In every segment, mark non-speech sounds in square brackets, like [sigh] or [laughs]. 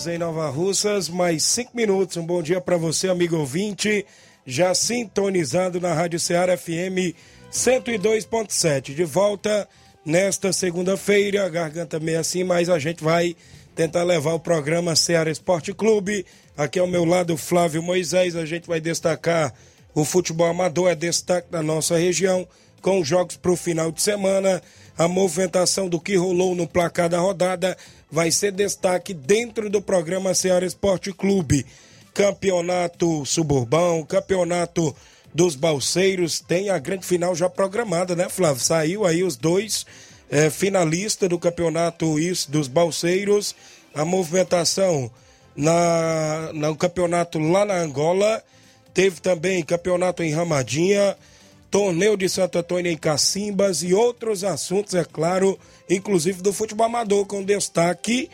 Horas em Nova Russas, mais 5 minutos. Um bom dia para você, amigo ouvinte, já sintonizado na Rádio Ceará FM 102.7. De volta nesta segunda-feira, garganta meio assim, mas a gente vai tentar levar o programa Ceará Esporte Clube. Aqui ao meu lado, Flávio Moisés. A gente vai destacar o futebol amador, é destaque da nossa região, com jogos para o final de semana. A movimentação do que rolou no placar da rodada vai ser destaque dentro do programa Ceará Esporte Clube. Campeonato Suburbão, Campeonato dos Balseiros, tem a grande final já programada, né, Flávio? Saiu aí os dois é, finalistas do Campeonato isso, dos Balseiros. A movimentação na, no campeonato lá na Angola. Teve também campeonato em Ramadinha, torneio de Santo Antônio em Cacimbas e outros assuntos, é claro, inclusive do futebol amador, com destaque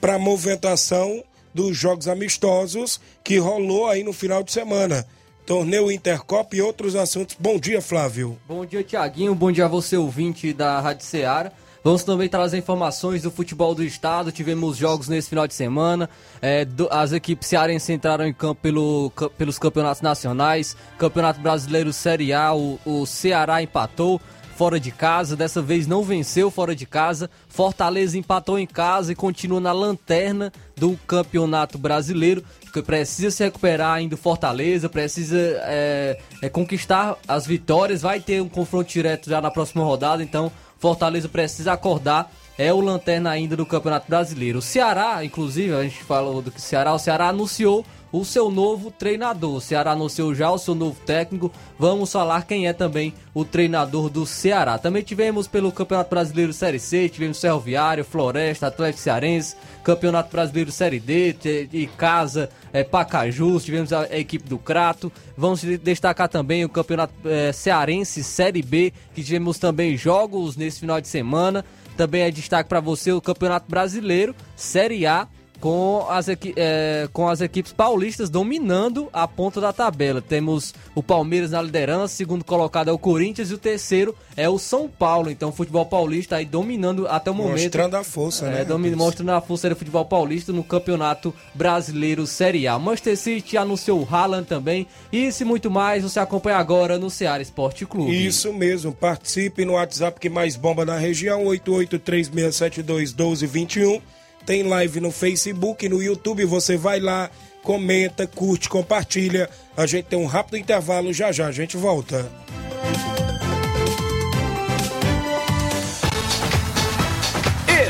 para a movimentação dos jogos amistosos que rolou aí no final de semana. Torneio Intercop e outros assuntos. Bom dia, Flávio. Bom dia, Tiaguinho. Bom dia a você, ouvinte da Rádio Ceará. Vamos também trazer informações do futebol do estado. Tivemos jogos nesse final de semana. É, do, as equipes cearenses entraram em campo pelo, pelos campeonatos nacionais. Campeonato Brasileiro Série A, o, o Ceará empatou fora de casa. Dessa vez não venceu fora de casa. Fortaleza empatou em casa e continua na lanterna do Campeonato Brasileiro. Precisa se recuperar ainda Fortaleza, precisa é, é, conquistar as vitórias. Vai ter um confronto direto já na próxima rodada, então Fortaleza precisa acordar. É o lanterna ainda do Campeonato Brasileiro. O Ceará, inclusive, a gente falou do Ceará, o Ceará anunciou o seu novo treinador. O Ceará anunciou já o seu novo técnico. Vamos falar quem é também o treinador do Ceará. Também tivemos pelo Campeonato Brasileiro Série C, tivemos Ferroviário, Floresta, Atlético Cearense, Campeonato Brasileiro Série D, de Casa, é, Pacajus, tivemos a, a, equipe do Crato. Vamos destacar também o Campeonato é, Cearense Série B, que tivemos também jogos nesse final de semana. Também é destaque para você o Campeonato Brasileiro Série A com as, é, com as equipes paulistas dominando a ponta da tabela. Temos o Palmeiras na liderança, segundo colocado é o Corinthians e o terceiro é o São Paulo. Então, o futebol paulista aí dominando até o momento. Mostrando a força, é, né? Domin, mostrando a força do futebol paulista no Campeonato Brasileiro Série A. Manchester City anunciou o Haaland também. Isso e muito mais você acompanha agora no Ceará Esporte Clube. Isso mesmo. Participe no WhatsApp que mais bomba na região, 8836721221 tem live no Facebook, no YouTube, você vai lá, comenta, curte, compartilha. A gente tem um rápido intervalo, já já a gente volta.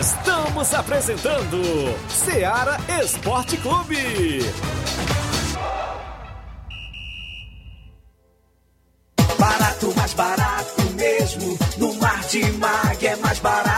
Estamos apresentando Seara Esporte Clube. Barato, mais barato mesmo. No Mar de Mag é mais barato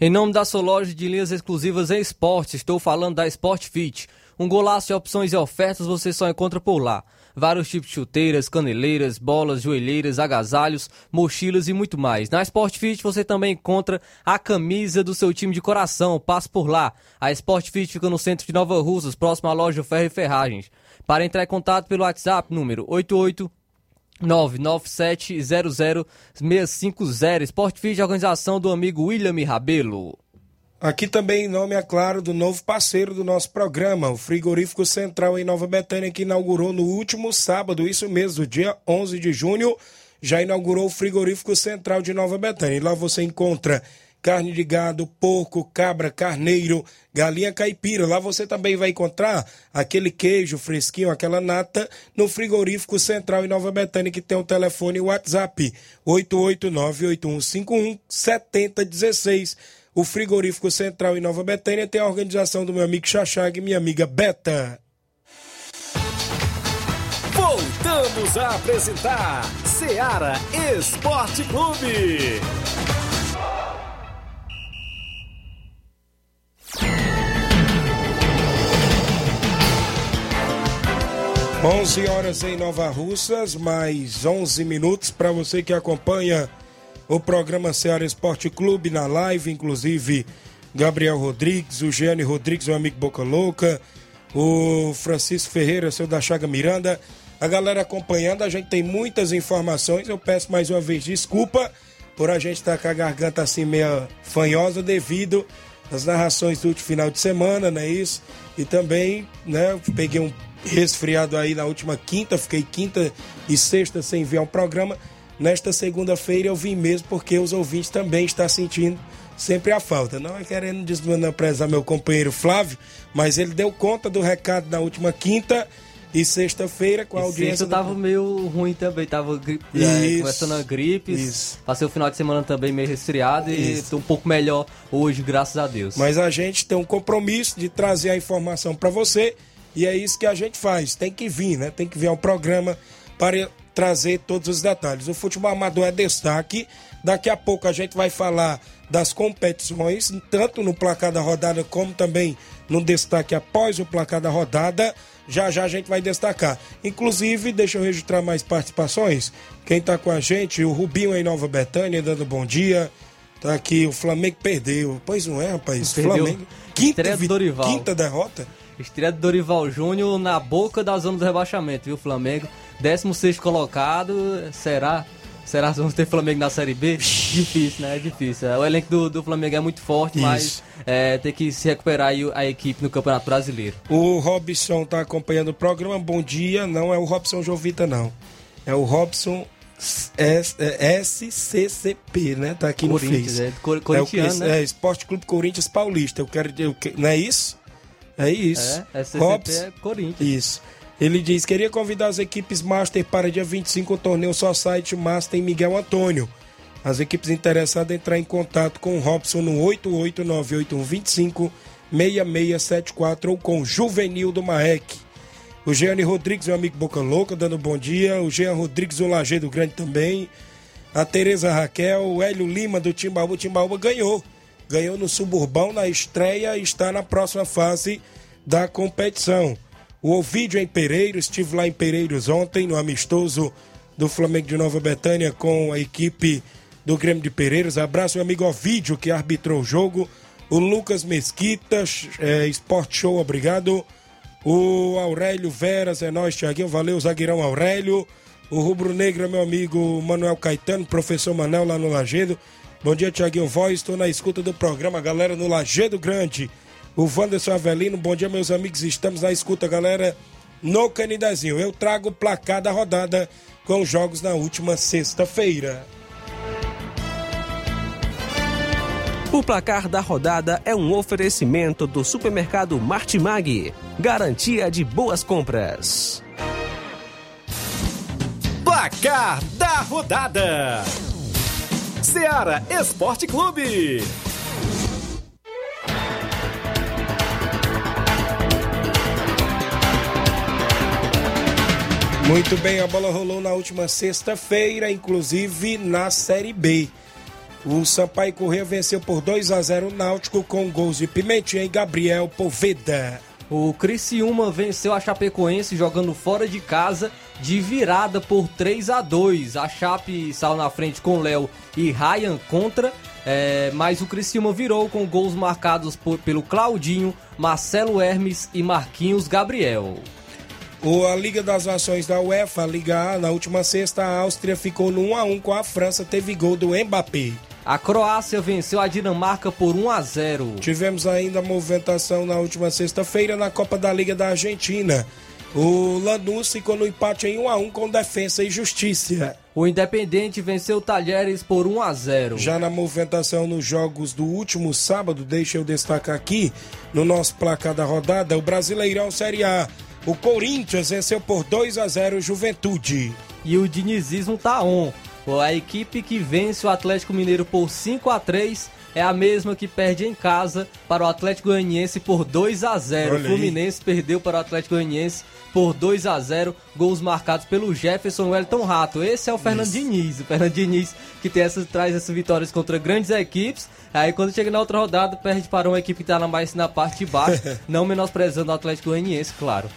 Em nome da sua loja de linhas exclusivas em esporte, estou falando da Sport Fit. Um golaço de opções e ofertas você só encontra por lá. vários tipos de chuteiras, caneleiras, bolas, joelheiras, agasalhos, mochilas e muito mais. Na Sport Fit você também encontra a camisa do seu time de coração. Passe por lá. A Sport Fit fica no centro de Nova Russas, próximo à loja Ferro e Ferragens. Para entrar em contato pelo WhatsApp, número 88 99700-650. Sport Fit, organização do amigo William Rabelo. Aqui também nome, é claro, do novo parceiro do nosso programa, o Frigorífico Central em Nova Betânia, que inaugurou no último sábado, isso mesmo, dia 11 de junho, já inaugurou o Frigorífico Central de Nova Betânia. E lá você encontra carne de gado, porco, cabra, carneiro, galinha caipira. Lá você também vai encontrar aquele queijo fresquinho, aquela nata, no frigorífico central em Nova Betânia, que tem o telefone e o WhatsApp 889-8151-7016. O frigorífico central em Nova Betânia tem a organização do meu amigo Xaxag e minha amiga Beta. Voltamos a apresentar Seara Esporte Clube. 11 horas em Nova Russas, mais 11 minutos para você que acompanha o programa Ceará Esporte Clube na live, inclusive Gabriel Rodrigues, o Gianni Rodrigues, o amigo Boca Louca, o Francisco Ferreira, seu da Chaga Miranda, a galera acompanhando, a gente tem muitas informações, eu peço mais uma vez desculpa por a gente estar tá com a garganta assim meio fanhosa devido às narrações do último final de semana, não é isso? E também, né, peguei um resfriado aí na última quinta, fiquei quinta e sexta sem enviar um programa. Nesta segunda-feira eu vim mesmo porque os ouvintes também estão sentindo sempre a falta. Não é querendo desprezar meu companheiro Flávio, mas ele deu conta do recado na última quinta e sexta-feira com a e audiência. Sexta tava do... meio ruim também, tava gripe, é, começando a gripe. Isso. Passei o final de semana também meio resfriado e tô um pouco melhor hoje, graças a Deus. Mas a gente tem um compromisso de trazer a informação para você e é isso que a gente faz. Tem que vir, né? Tem que vir ao programa para trazer todos os detalhes. O futebol amador é destaque. Daqui a pouco a gente vai falar das competições, tanto no placar da rodada como também no destaque após o placar da rodada. Já já a gente vai destacar. Inclusive, deixa eu registrar mais participações. Quem tá com a gente, o Rubinho em Nova Betânia, dando bom dia. Tá aqui, o Flamengo perdeu. Pois não é, rapaz? Perdeu. Flamengo. Quinta, quinta derrota. Estreia do Dorival Júnior na boca da zona do rebaixamento, viu, Flamengo? 16 colocado, será? Será que vamos ter Flamengo na Série B? difícil, né? É difícil. O elenco do, do Flamengo é muito forte, Isso. mas é, tem que se recuperar aí a equipe no Campeonato Brasileiro. O Robson tá acompanhando o programa. Bom dia. Não é o Robson Jovita, não. É o Robson SCCP, é, né? Tá aqui no Face. É, corintiano, é, o, né? é Esporte Clube Corinthians Paulista. Eu quero, eu, não é isso? É isso. É, SCCP Robson, é Corinthians. Isso. Ele diz: queria convidar as equipes Master para dia 25 o torneio só site Master em Miguel Antônio. As equipes interessadas entrar em contato com o Robson no 889825 6674 ou com o Juvenil do Maek. O Jeane Rodrigues, meu amigo Boca Louca, dando bom dia. O Jean Rodrigues, o Lajeado Grande também. A Tereza Raquel, o Hélio Lima do Timbaúba. Timbaúba ganhou. Ganhou no Suburbão na estreia e está na próxima fase da competição. O Ovidio em Pereiro, estive lá em Pereiros ontem, no amistoso do Flamengo de Nova Betânia com a equipe do Grêmio de Pereiros. Abraço, meu amigo Ovidio, que arbitrou o jogo. O Lucas Mesquita, é, Sport Show, obrigado. O Aurélio Veras, é nóis, Tiaguinho, valeu, zagueirão Aurélio. O Rubro Negro, meu amigo Manuel Caetano, professor Manel lá no Lagedo. Bom dia, Tiaguinho Voz, estou na escuta do programa, galera no Lagedo Grande. O Wanderson Avelino, bom dia, meus amigos. Estamos na escuta, galera, no Canidezinho. Eu trago o placar da rodada com os jogos na última sexta-feira. O placar da rodada é um oferecimento do supermercado Martimag. Garantia de boas compras. Placar da rodada: Seara Esporte Clube. Muito bem, a bola rolou na última sexta-feira, inclusive na Série B. O Sampaio Corrêa venceu por 2 a 0 o Náutico com gols de Pimentinha e Gabriel Poveda. O Criciúma venceu a Chapecoense jogando fora de casa de virada por 3 a 2 A Chape saiu na frente com Léo e Ryan contra, é, mas o Criciúma virou com gols marcados por, pelo Claudinho, Marcelo Hermes e Marquinhos Gabriel. O, a Liga das Nações da UEFA, Liga A, na última sexta, a Áustria ficou no 1 a 1 com a França, teve gol do Mbappé. A Croácia venceu a Dinamarca por 1 a 0. Tivemos ainda a movimentação na última sexta-feira na Copa da Liga da Argentina. O Lanús ficou no empate em 1 a 1 com Defensa e Justiça. O Independente venceu o Talheres por 1 a 0. Já na movimentação nos jogos do último sábado, deixa eu destacar aqui no nosso placar da rodada, o Brasileirão Série A. O Corinthians venceu por 2 a 0 Juventude. E o dinizismo tá on. A equipe que vence o Atlético Mineiro por 5 a 3 é a mesma que perde em casa para o Atlético Goianiense por 2 a 0. Olha o Fluminense perdeu para o Atlético Goianiense por 2 a 0, gols marcados pelo Jefferson Wellington Rato. Esse é o Fernando Diniz, o Fernando Diniz que tem essas, traz essas vitórias contra grandes equipes. Aí quando chega na outra rodada, perde para uma equipe que está mais na parte de baixo, [laughs] não menosprezando o Atlético Goianiense, claro.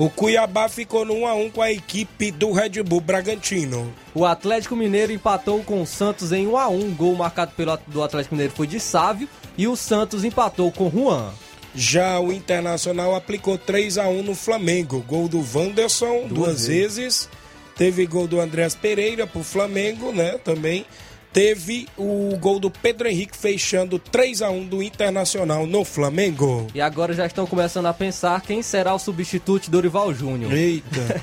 O Cuiabá ficou no 1 a 1 com a equipe do Red Bull Bragantino. O Atlético Mineiro empatou com o Santos em 1 a 1. Gol marcado pelo do Atlético Mineiro foi de Sávio e o Santos empatou com Juan. Já o Internacional aplicou 3 a 1 no Flamengo. Gol do Wanderson duas, duas vezes. vezes. Teve gol do Andrés Pereira pro Flamengo, né? Também teve o gol do Pedro Henrique fechando 3 a 1 do Internacional no Flamengo. E agora já estão começando a pensar quem será o substituto de Dorival Júnior. Eita.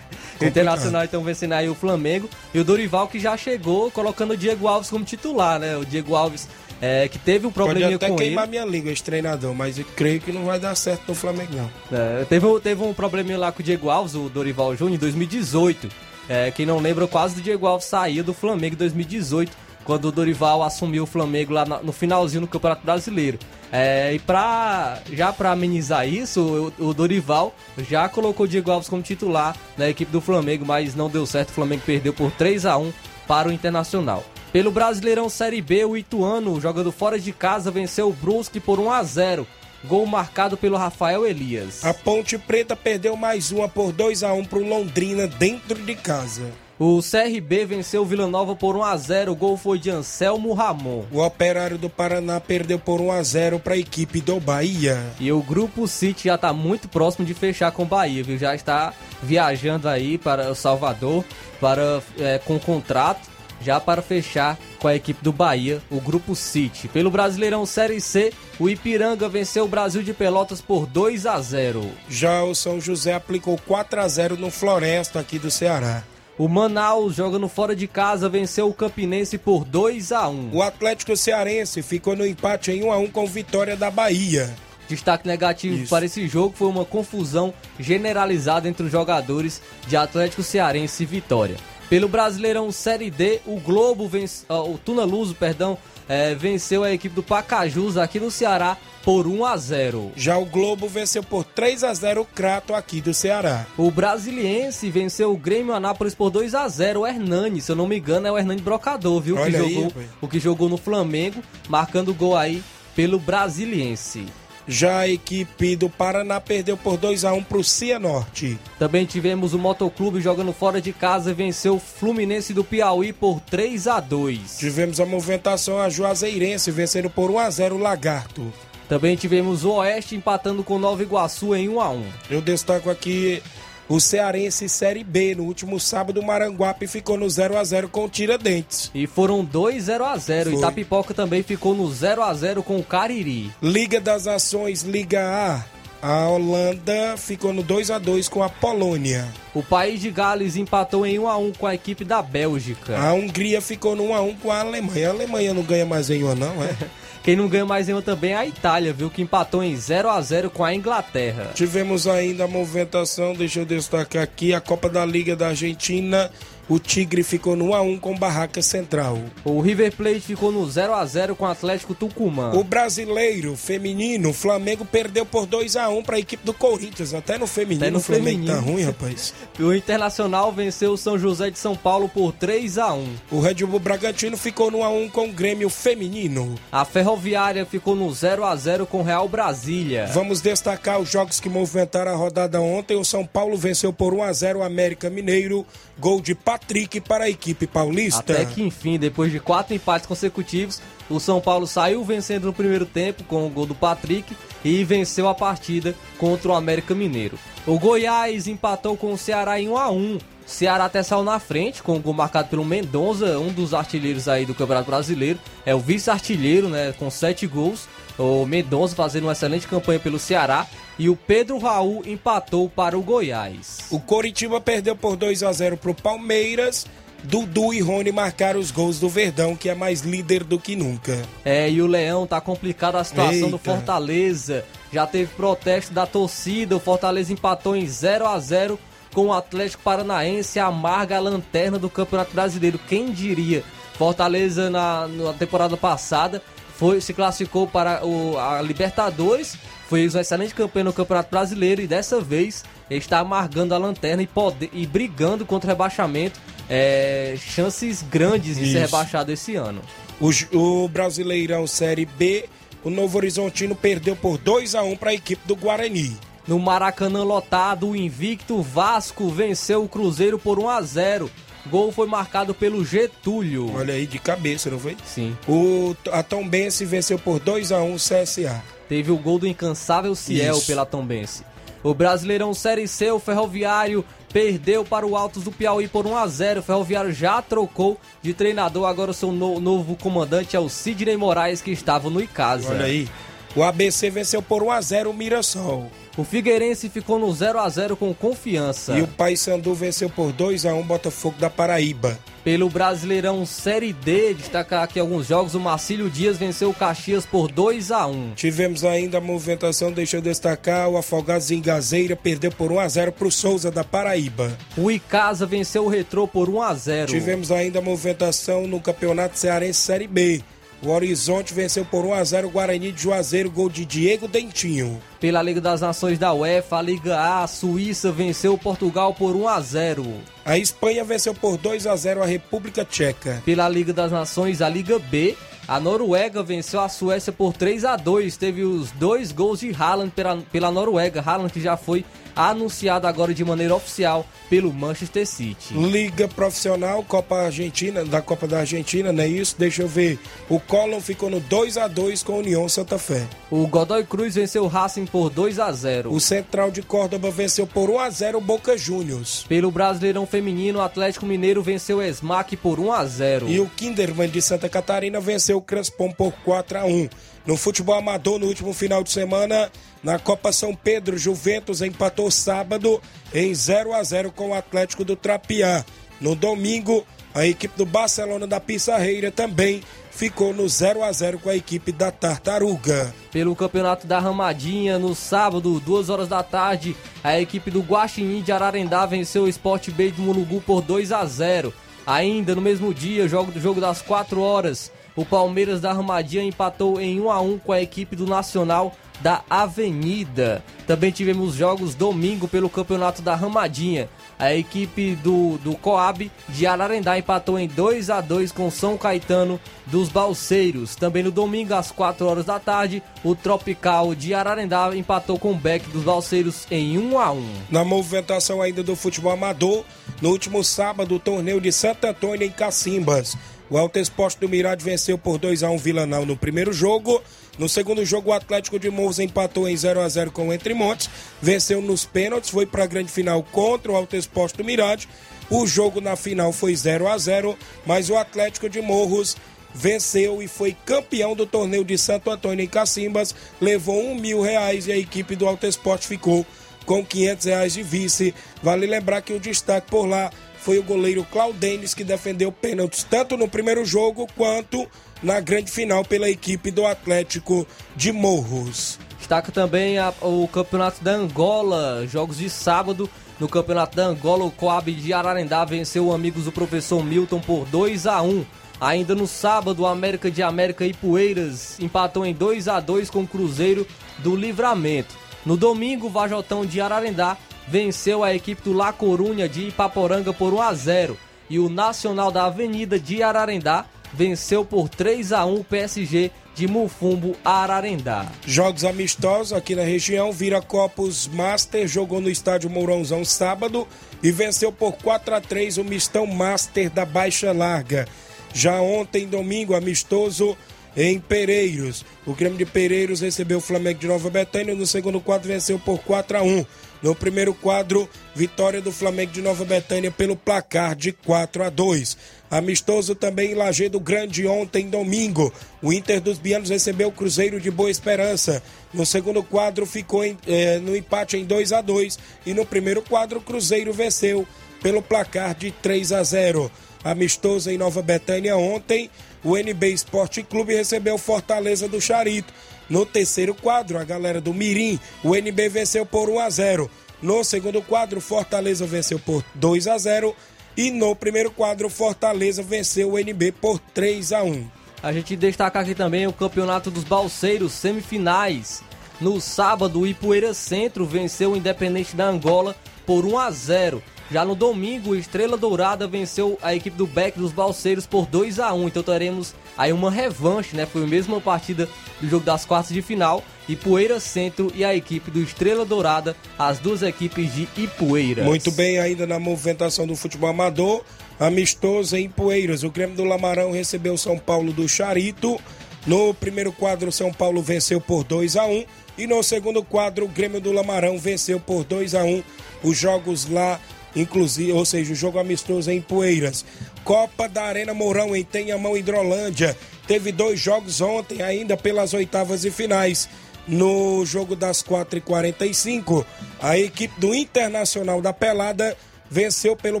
o [laughs] Internacional então vencendo aí o Flamengo e o Dorival que já chegou colocando o Diego Alves como titular, né? O Diego Alves é, que teve um probleminha Pode até com queimar ele. minha língua esse treinador, mas eu creio que não vai dar certo no Flamengo não. É, teve, teve um probleminha lá com o Diego Alves, o Dorival Júnior, em 2018. É, quem não lembra, quase do Diego Alves saía do Flamengo em 2018 quando o Dorival assumiu o Flamengo lá no finalzinho do Campeonato Brasileiro. É, e pra, já para amenizar isso, o, o, Dorival já colocou o Diego Alves como titular na equipe do Flamengo, mas não deu certo. O Flamengo perdeu por 3 a 1 para o Internacional. Pelo Brasileirão Série B, o Ituano, jogando fora de casa, venceu o Brusque por 1 a 0. Gol marcado pelo Rafael Elias. A Ponte Preta perdeu mais uma por 2 a 1 para o Londrina dentro de casa. O CRB venceu o Vila Nova por 1 a 0. O gol foi de Anselmo Ramon. O Operário do Paraná perdeu por 1 a 0 para a equipe do Bahia. E o Grupo City já está muito próximo de fechar com o Bahia, viu? Já está viajando aí para o Salvador para é, com contrato já para fechar com a equipe do Bahia, o Grupo City. Pelo Brasileirão Série C, o Ipiranga venceu o Brasil de Pelotas por 2 a 0. Já o São José aplicou 4 a 0 no Floresta aqui do Ceará. O Manaus, jogando fora de casa, venceu o Campinense por 2 a 1. O Atlético Cearense ficou no empate em 1 a 1 com vitória da Bahia. Destaque negativo Isso. para esse jogo foi uma confusão generalizada entre os jogadores de Atlético Cearense e Vitória. Pelo Brasileirão Série D, o Globo vence, uh, o Tuna Luso, perdão, é, venceu a equipe do Pacajus aqui no Ceará por 1 a 0. Já o Globo venceu por 3 a 0 o Crato aqui do Ceará. O Brasiliense venceu o Grêmio Anápolis por 2 a 0. O Hernani, se eu não me engano, é o Hernani Brocador, viu? Olha que aí, jogou, o que jogou no Flamengo, marcando gol aí pelo Brasiliense. Já a equipe do Paraná perdeu por 2 a 1 para o Cianorte. Também tivemos o Motoclube jogando fora de casa e venceu o Fluminense do Piauí por 3 a 2. Tivemos a movimentação a Juazeirense vencendo por 1 a 0 o Lagarto. Também tivemos o Oeste empatando com Nova Iguaçu em 1 a 1. Eu destaco aqui o Cearense Série B. No último sábado, o Maranguape ficou no 0 a 0 com o Tiradentes. E foram dois 0 a 0 Foi. Itapipoca também ficou no 0 a 0 com o Cariri. Liga das Nações, Liga A. A Holanda ficou no 2 a 2 com a Polônia. O país de Gales empatou em 1 a 1 com a equipe da Bélgica. A Hungria ficou no 1 a 1 com a Alemanha. A Alemanha não ganha mais em 1 não, é? [laughs] Quem não ganha mais nenhuma também é a Itália, viu? Que empatou em 0 a 0 com a Inglaterra. Tivemos ainda a movimentação, deixa eu destacar aqui, a Copa da Liga da Argentina. O Tigre ficou no 1x1 com Barraca Central. O River Plate ficou no 0 a 0 com o Atlético Tucumã. O brasileiro feminino, o Flamengo perdeu por 2x1 para a equipe do Corinthians. Até no feminino, Até no o Flamengo feminino. tá ruim, rapaz. [laughs] O Internacional venceu o São José de São Paulo por 3 a 1. O Red Bull Bragantino ficou no 1x1 com o Grêmio Feminino. A Ferroviária ficou no 0 a 0 com o Real Brasília. Vamos destacar os jogos que movimentaram a rodada ontem. O São Paulo venceu por 1x0 o América Mineiro. Gol de Patrick para a equipe paulista. Até que enfim, depois de quatro empates consecutivos, o São Paulo saiu vencendo no primeiro tempo com o gol do Patrick e venceu a partida contra o América Mineiro. O Goiás empatou com o Ceará em 1 a 1. Ceará até saiu na frente com o gol marcado pelo Mendonça, um dos artilheiros aí do Campeonato Brasileiro. É o vice-artilheiro, né, com sete gols. O Mendonça fazendo uma excelente campanha pelo Ceará e o Pedro Raul empatou para o Goiás. O Coritiba perdeu por 2 a 0 para o Palmeiras. Dudu e Rony marcaram os gols do Verdão, que é mais líder do que nunca. É, e o Leão tá complicada a situação do Eita. Fortaleza. Já teve protesto da torcida, o Fortaleza empatou em 0 a 0 com o Atlético Paranaense, amarga a lanterna do Campeonato Brasileiro. Quem diria? Fortaleza na, na temporada passada foi se classificou para o, a Libertadores, fez uma excelente campanha no Campeonato Brasileiro e dessa vez está amargando a lanterna e, pode, e brigando contra o rebaixamento. É, chances grandes de ser Isso. rebaixado esse ano. O, o Brasileirão Série B, o Novo Horizontino perdeu por 2 a 1 para a equipe do Guarani. No Maracanã lotado, o invicto Vasco venceu o Cruzeiro por 1 a 0. Gol foi marcado pelo Getúlio. Olha aí, de cabeça, não foi? Sim. O, a Tombense venceu por 2 a 1 o CSA. Teve o gol do incansável Ciel Isso. pela Tombense. O Brasileirão Série C, o Ferroviário, perdeu para o Altos do Piauí por 1 a 0. O Ferroviário já trocou de treinador, agora o seu no- novo comandante é o Sidney Moraes, que estava no Icasa. Olha aí. O ABC venceu por 1 a 0 o Mirassol. O Figueirense ficou no 0 a 0 com confiança. E o Paysandu venceu por 2 a 1 Botafogo da Paraíba. Pelo Brasileirão Série D, destacar aqui alguns jogos, o Marcílio Dias venceu o Caxias por 2 a 1 Tivemos ainda a movimentação, deixa eu destacar, o Afogados em Gazeira perdeu por 1 a 0 para o Souza da Paraíba. O Icasa venceu o Retrô por 1 a 0 Tivemos ainda a movimentação no Campeonato Cearense Série B. O Horizonte venceu por 1 a 0 o Guarani de Juazeiro, gol de Diego Dentinho. Pela Liga das Nações da UEFA, a Liga A, a Suíça venceu Portugal por 1 a 0 A Espanha venceu por 2 a 0 a República Tcheca. Pela Liga das Nações, a Liga B, a Noruega venceu a Suécia por 3 a 2 Teve os dois gols de Haaland pela, pela Noruega. Haaland que já foi anunciado agora de maneira oficial pelo Manchester City. Liga Profissional, Copa Argentina, da Copa da Argentina, não é isso? Deixa eu ver. O Colón ficou no 2 a 2 com a União Santa Fé. O Godoy Cruz venceu o Racing por 2 a 0 O Central de Córdoba venceu por 1 a 0 o Boca Juniors. Pelo Brasileirão Feminino, o Atlético Mineiro venceu o Smack por 1 a 0 E o Kinderman de Santa Catarina venceu o Crespon por 4 a 1 No futebol amador, no último final de semana, na Copa São Pedro, Juventus empatou sábado em 0 a 0 com o Atlético do Trapiá. No domingo, a equipe do Barcelona da Pissarreira também ficou no 0 a 0 com a equipe da Tartaruga. Pelo Campeonato da Ramadinha, no sábado, 2 horas da tarde, a equipe do Guaxinim de Ararendá venceu o Sport Bay do Mulugu por 2 a 0. Ainda no mesmo dia, jogo do jogo das 4 horas, o Palmeiras da Ramadinha empatou em 1 a 1 com a equipe do Nacional da Avenida. Também tivemos jogos domingo pelo Campeonato da Ramadinha. A equipe do, do Coab de Ararendá empatou em 2 a 2 com São Caetano dos Balseiros. Também no domingo, às 4 horas da tarde, o Tropical de Ararendá empatou com o Beck dos Balseiros em 1 a 1 Na movimentação ainda do futebol amador, no último sábado, o torneio de Santo Antônio em Cacimbas. O Alto Esporte do Mirade venceu por 2 a 1 Villanal no primeiro jogo. No segundo jogo, o Atlético de Morros empatou em 0 a 0 com o Entre Montes. Venceu nos pênaltis, foi para a grande final contra o Alto Esporte do Mirade. O jogo na final foi 0 a 0 mas o Atlético de Morros venceu e foi campeão do torneio de Santo Antônio em Cacimbas. Levou um mil reais e a equipe do Alto Esporte ficou com 500 reais de vice. Vale lembrar que o destaque por lá foi o goleiro Claudenis, que defendeu pênaltis tanto no primeiro jogo quanto na grande final pela equipe do Atlético de Morros. destaca também a, o campeonato da Angola, jogos de sábado. No campeonato da Angola, o Coab de Ararendá venceu o Amigos do Professor Milton por 2 a 1 Ainda no sábado, o América de América e Poeiras empatou em 2 a 2 com o Cruzeiro do Livramento. No domingo, o Vajotão de Ararendá venceu a equipe do La Corunha de Ipaporanga por 1 a 0 e o Nacional da Avenida de Ararendá venceu por 3 a 1 o PSG de Mufumbo Ararendá. Jogos amistosos aqui na região, Vira Copos Master jogou no estádio Mourãozão sábado e venceu por 4 a 3 o Mistão Master da Baixa Larga. Já ontem, domingo, amistoso em Pereiros. O Grêmio de Pereiros recebeu o Flamengo de Nova Betânia. No segundo quadro, venceu por 4 a 1 No primeiro quadro, vitória do Flamengo de Nova Betânia pelo placar de 4 a 2 Amistoso também em Lajeado Grande ontem, domingo. O Inter dos Bianos recebeu o Cruzeiro de Boa Esperança. No segundo quadro, ficou em, eh, no empate em 2 a 2 E no primeiro quadro, o Cruzeiro venceu pelo placar de 3 a 0 Amistoso em Nova Betânia ontem o NB Esporte Clube recebeu Fortaleza do Charito. No terceiro quadro, a galera do Mirim, o NB venceu por 1 a 0. No segundo quadro, Fortaleza venceu por 2 a 0 e no primeiro quadro, Fortaleza venceu o NB por 3 a 1. A gente destaca aqui também o Campeonato dos Balseiros, semifinais. No sábado, o Ipueira Centro venceu o Independente da Angola por 1 a 0. Já no domingo, Estrela Dourada venceu a equipe do Beck dos Balseiros por 2 a 1 Então teremos aí uma revanche, né? Foi a mesma partida do jogo das quartas de final. Ipueira Centro e a equipe do Estrela Dourada, as duas equipes de Ipueiras. Muito bem, ainda na movimentação do futebol amador, amistoso em Ipueiras. O Grêmio do Lamarão recebeu São Paulo do Charito. No primeiro quadro, São Paulo venceu por 2 a 1 e no segundo quadro, o Grêmio do Lamarão venceu por 2 a 1 Os jogos lá inclusive, ou seja, o jogo amistoso em Poeiras. Copa da Arena Mourão em Tenhamão, Hidrolândia. Teve dois jogos ontem, ainda pelas oitavas e finais. No jogo das 4h45, a equipe do Internacional da Pelada venceu pelo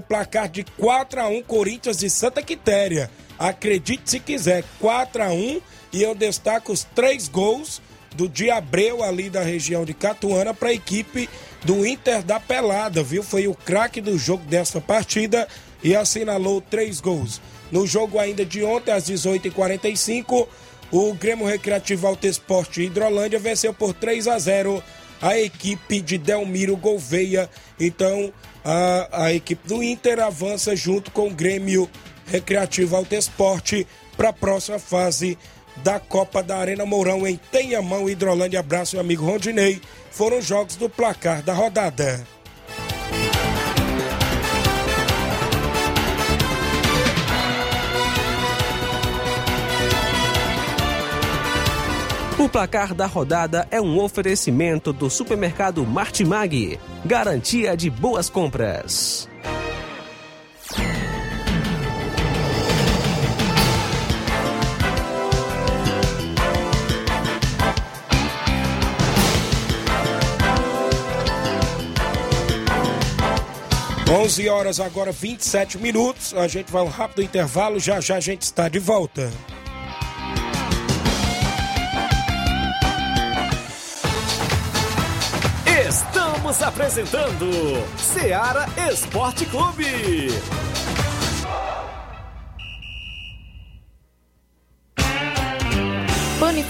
placar de 4 a 1 Corinthians de Santa Quitéria. Acredite se quiser, 4 a 1 e eu destaco os três gols do Diabreu ali da região de Catuana para a equipe do Inter da Pelada, viu? Foi o craque do jogo desta partida e assinalou três gols. No jogo ainda de ontem, às 18h45, o Grêmio Recreativo Alto Esporte Hidrolândia venceu por 3 a 0 a equipe de Delmiro Gouveia. Então, a, a equipe do Inter avança junto com o Grêmio Recreativo Alto Esporte para a próxima fase da Copa da Arena Mourão em Tenhamão, Hidrolândia. Abraço, meu amigo Rondinei. Foram os jogos do placar da rodada. O placar da rodada é um oferecimento do supermercado Martimag. Garantia de boas compras. 11 horas agora 27 minutos. A gente vai um rápido intervalo, já já a gente está de volta. Estamos apresentando Seara Esporte Clube.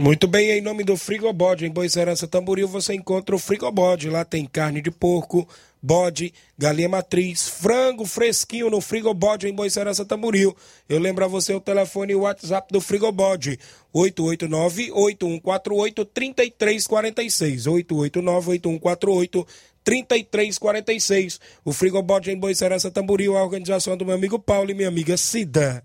Muito bem, em nome do Frigobode, em Boicerança Tamboril, você encontra o Frigobode. Lá tem carne de porco, bode, galinha matriz, frango fresquinho no Frigobode, em Boicerança Tamboril. Eu lembro a você o telefone e o WhatsApp do Frigobode, 889-8148-3346. 889-8148-3346. O Frigobode em Boicerança Tamboril, a organização do meu amigo Paulo e minha amiga Cida.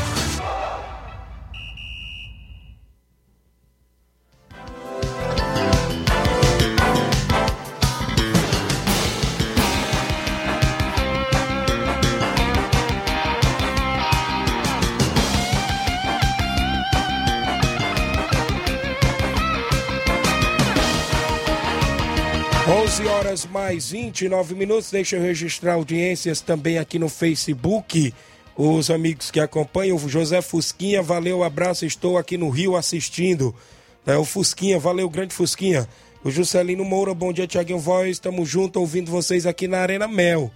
11 horas mais 29 minutos. Deixa eu registrar audiências também aqui no Facebook. Os amigos que acompanham, o José Fusquinha, valeu, abraço, estou aqui no Rio assistindo. É, o Fusquinha, valeu, grande Fusquinha. O Juscelino Moura, bom dia, Tiaguinho Voz, estamos juntos ouvindo vocês aqui na Arena Mel.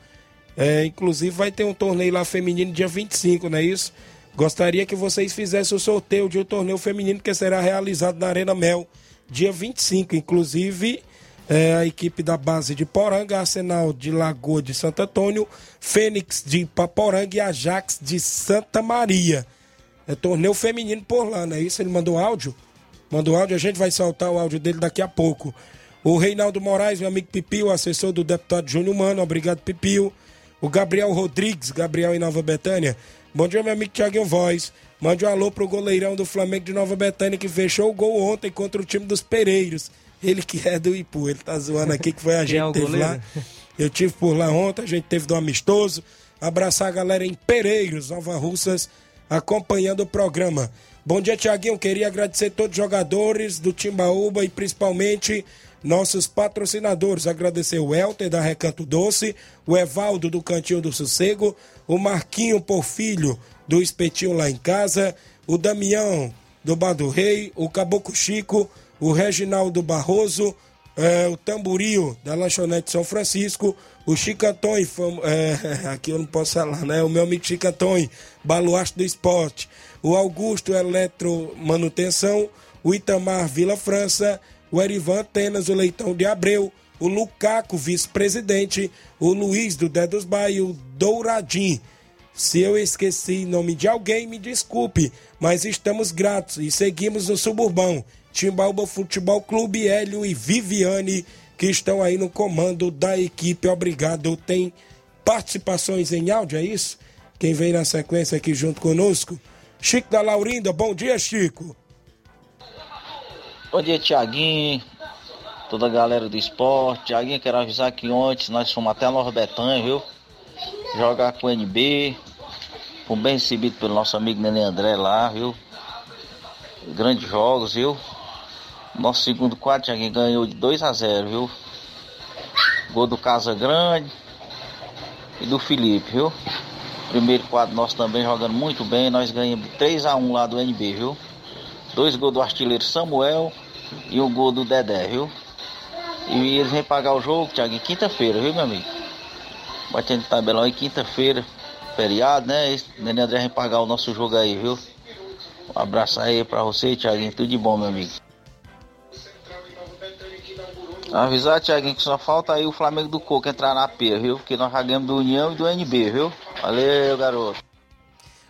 É, inclusive vai ter um torneio lá feminino dia 25, não é isso? Gostaria que vocês fizessem o sorteio de um torneio feminino que será realizado na Arena Mel dia 25. Inclusive, é, a equipe da base de Poranga, Arsenal de Lagoa de Santo Antônio, Fênix de Paporanga e Ajax de Santa Maria. É torneio feminino por lá, não é isso? Ele mandou áudio? Mandou áudio, a gente vai soltar o áudio dele daqui a pouco. O Reinaldo Moraes, meu amigo Pipio, assessor do deputado Júnior Mano, obrigado Pipio. O Gabriel Rodrigues, Gabriel em Nova Betânia. Bom dia, meu amigo Thiaguinho Voz. Mande um alô pro goleirão do Flamengo de Nova Betânia que fechou o gol ontem contra o time dos Pereiros. Ele que é do Ipu, ele tá zoando aqui que foi a gente é teve goleiro? lá. Eu tive por lá ontem, a gente teve do amistoso. Abraçar a galera em Pereiros, Nova Russas, acompanhando o programa. Bom dia, Tiaguinho. Queria agradecer todos os jogadores do Timbaúba e principalmente nossos patrocinadores. Agradecer o Elter da Recanto Doce, o Evaldo do Cantinho do Sossego, o Marquinho Porfilho do Espetinho lá em casa, o Damião do Bar do Rei, o Caboclo Chico, o Reginaldo Barroso, é, o Tamburio da Lanchonete São Francisco, o Chicatões, é, [laughs] aqui eu não posso falar, né? O meu amigo Chicatões, Baluarte do Esporte, o Augusto Eletro Manutenção, o Itamar Vila França, o Erivan Atenas, o Leitão de Abreu, o Lucaco, vice-presidente, o Luiz do Dedos Bar e o Douradinho. Se eu esqueci nome de alguém, me desculpe, mas estamos gratos e seguimos no suburbão. Timbaúba Futebol Clube, Hélio e Viviane, que estão aí no comando da equipe. Obrigado. Tem participações em áudio, é isso? Quem vem na sequência aqui junto conosco? Chico da Laurinda, bom dia, Chico. Bom dia, Tiaguinho, toda a galera do esporte. Tiaguinho, quero avisar que ontem nós fomos até a Nova Betânia, viu? Jogar com o NB. Fomos bem recebidos pelo nosso amigo Nenê André lá, viu? Grandes jogos, viu? Nosso segundo quadro, Tiaguinho, ganhou de 2 a 0 viu? Gol do Casa Grande e do Felipe, viu? Primeiro quadro nosso também jogando muito bem. Nós ganhamos de 3 a 1 lá do NB, viu? Dois gols do artilheiro Samuel e um gol do Dedé, viu? E eles vêm pagar o jogo, Thiago, quinta-feira, viu, meu amigo? Batendo tabelão aí, quinta-feira, feriado, né? Esse Nenê André vem pagar o nosso jogo aí, viu? Um abraço aí pra você, Thiaguinho. Tudo de bom, meu amigo. Avisar, Thiaguinho, que só falta aí o Flamengo do Coco entrar na P, viu? Porque nós já do União e do NB, viu? Valeu, garoto.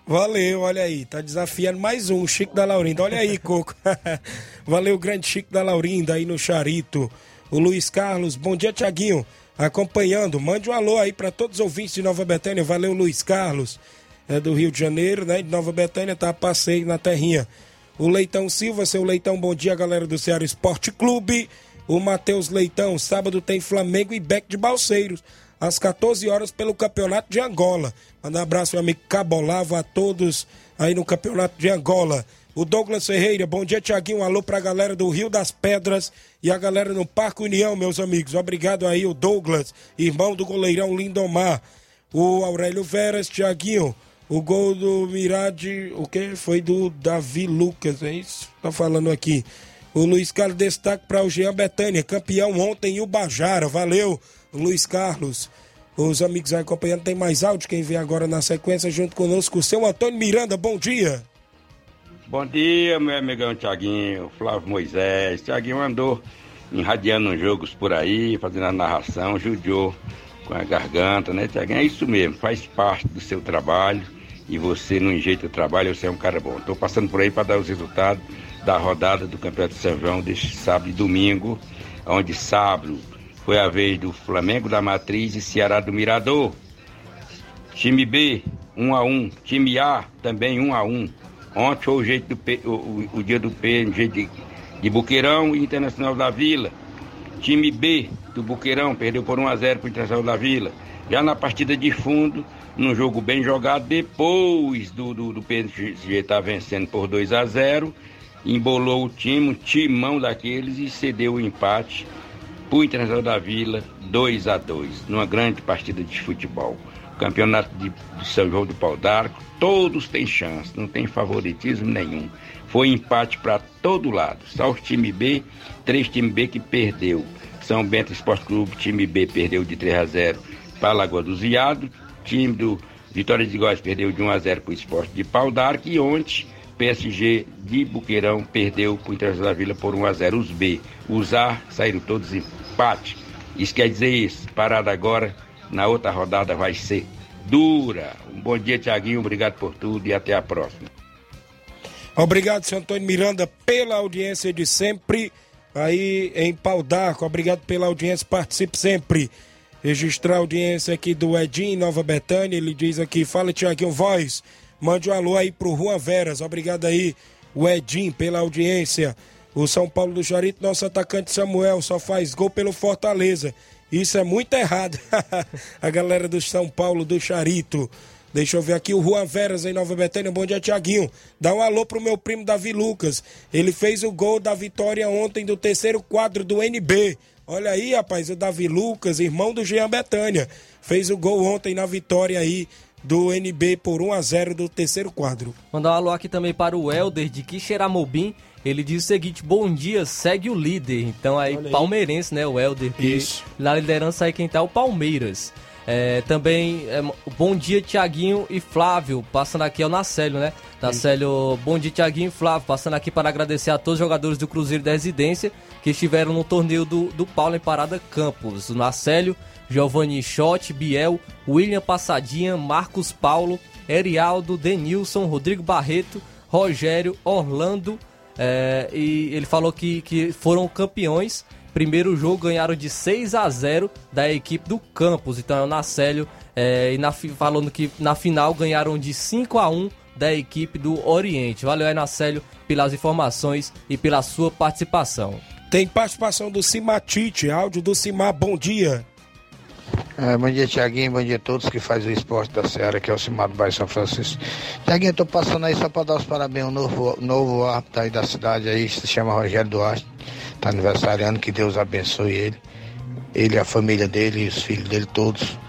Valeu, olha aí, tá desafiando mais um, Chico da Laurinda. Olha aí, Coco. [laughs] Valeu, grande Chico da Laurinda aí no Charito. O Luiz Carlos, bom dia, Tiaguinho. Acompanhando, mande um alô aí para todos os ouvintes de Nova Betânia. Valeu, Luiz Carlos. É do Rio de Janeiro, né? De Nova Betânia, tá a passeio na terrinha. O Leitão Silva, seu Leitão, bom dia, galera do Ceará Esporte Clube. O Matheus Leitão, sábado tem Flamengo e Beck de Balseiros às 14 horas pelo Campeonato de Angola. Manda um abraço, meu amigo Cabolava, a todos aí no Campeonato de Angola. O Douglas Ferreira, bom dia, Tiaguinho. Um alô pra galera do Rio das Pedras e a galera no Parque União, meus amigos. Obrigado aí, o Douglas, irmão do goleirão Lindomar. O Aurélio Veras, Tiaguinho. O gol do Mirade, o que? Foi do Davi Lucas, é isso? Tá falando aqui. O Luiz Carlos destaque para o Jean Betânia, campeão ontem e o Bajara. Valeu, Luiz Carlos. Os amigos aí acompanhando, tem mais áudio. Quem vem agora na sequência junto conosco, o seu Antônio Miranda. Bom dia. Bom dia, meu amigão Tiaguinho, Flávio Moisés. Tiaguinho andou irradiando jogos por aí, fazendo a narração, judiou com a garganta, né, Tiaguinho? É isso mesmo, faz parte do seu trabalho e você não enjeita o trabalho, você é um cara bom. Estou passando por aí para dar os resultados da rodada do Campeonato João deste sábado e domingo, onde sábado foi a vez do Flamengo da Matriz e Ceará do Mirador. Time B, 1 a 1 Time A, também 1 a 1 Ontem foi o, jeito do o, o, dia do P, jeito de, de Buqueirão e Internacional da Vila. Time B do Buqueirão perdeu por 1 a 0 para o Internacional da Vila. Já na partida de fundo, num jogo bem jogado, depois do, do, do PSG estar tá vencendo por 2 a 0 embolou o time, o timão daqueles e cedeu o empate para o Internacional da Vila 2 a 2 numa grande partida de futebol. Campeonato de, São João do Pau d'Arco, todos têm chance, não tem favoritismo nenhum. Foi empate para todo lado. Só o time B, três time B que perdeu. São Bento Esporte Clube, time B perdeu de 3 a 0 para a Lagoa do Ziado. Time do Vitória de Góis perdeu de 1 a 0 para o Esporte de Pau d'Arco. E ontem, PSG de Buqueirão perdeu para o Internacional da Vila por 1 a 0 Os B, os A saíram todos empate. Isso quer dizer isso. Parada agora, na outra rodada vai ser dura. Um bom dia, Tiaguinho. Obrigado por tudo e até a próxima. Obrigado, senhor Antônio Miranda, pela audiência de sempre aí em Pau d'Arco. Obrigado pela audiência, participe sempre. Registrar a audiência aqui do Edinho Nova Betânia. Ele diz aqui: fala, Tiaguinho Voz. Mande um alô aí pro Rua Veras. Obrigado aí, o Edinho, pela audiência. O São Paulo do Charito, nosso atacante Samuel, só faz gol pelo Fortaleza. Isso é muito errado. [laughs] a galera do São Paulo do Charito. Deixa eu ver aqui o Juan Veras em Nova Betânia. Bom dia, Tiaguinho. Dá um alô pro meu primo Davi Lucas. Ele fez o gol da vitória ontem do terceiro quadro do NB. Olha aí, rapaz, o Davi Lucas, irmão do Jean Betânia. Fez o gol ontem na vitória aí do NB por 1 a 0 do terceiro quadro. Mandar um alô aqui também para o Helder de Quixeramobim. Ele diz o seguinte: bom dia, segue o líder. Então aí, aí. palmeirense, né? O Helder. Isso. Na liderança aí quem tá é o Palmeiras. É, também, é, bom dia, Tiaguinho e Flávio. Passando aqui é o Nacélio, né? Nacélio, bom dia, Tiaguinho e Flávio. Passando aqui para agradecer a todos os jogadores do Cruzeiro da Residência que estiveram no torneio do, do Paulo em Parada Campos. O Nacélio, Giovanni Schott, Biel, William Passadinha, Marcos Paulo, Erialdo, Denilson, Rodrigo Barreto, Rogério, Orlando. É, e ele falou que, que foram campeões Primeiro jogo ganharam de 6 a 0 da equipe do Campos. Então é o Nacélio é, e na, falando que na final ganharam de 5 a 1 da equipe do Oriente. Valeu aí, Nacélio, pelas informações e pela sua participação. Tem participação do Cimatite, áudio do Cimar, bom dia. É, bom dia, Tiaguinho. Bom dia a todos que fazem o esporte da Serra, que é o Cimar do Bairro São Francisco. Tiaguinho, eu tô passando aí só para dar os parabéns ao novo, novo árbitro aí da cidade aí, se chama Rogério Duarte. Tá aniversariando, que Deus abençoe ele. Ele, a família dele, os filhos dele todos.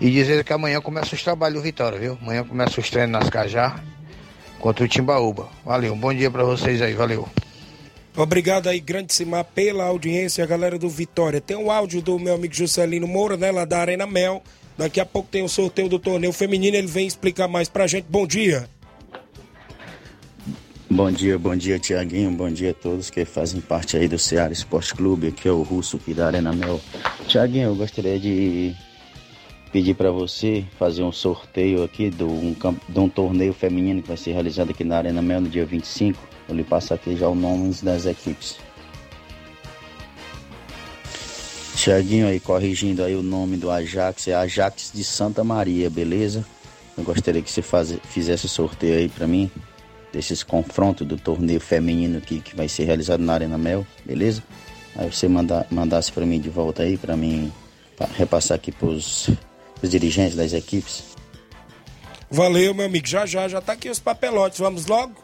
E dizer que amanhã começa os trabalhos Vitória, viu? Amanhã começa os treinos nas Cajá contra o Timbaúba. Valeu, bom dia para vocês aí, valeu. Obrigado aí, grande Simar, pela audiência, galera do Vitória. Tem um áudio do meu amigo Juscelino Moura, né, lá da Arena Mel. Daqui a pouco tem o sorteio do torneio feminino, ele vem explicar mais pra gente. Bom dia. Bom dia, bom dia, Tiaguinho. Bom dia a todos que fazem parte aí do Ceará Esporte Clube, que é o Russo aqui da Arena Mel. Tiaguinho, eu gostaria de pedir para você fazer um sorteio aqui de um, de um torneio feminino que vai ser realizado aqui na Arena Mel no dia 25 Vou lhe passar aqui já os nomes das equipes. Tiaguinho aí corrigindo aí o nome do Ajax, é Ajax de Santa Maria, beleza? Eu gostaria que você faz, fizesse sorteio aí para mim, desses confrontos do torneio feminino aqui que vai ser realizado na Arena Mel, beleza? Aí você manda, mandasse para mim de volta aí, para mim pra repassar aqui pros, os dirigentes das equipes. Valeu, meu amigo. Já já, já tá aqui os papelotes. Vamos logo?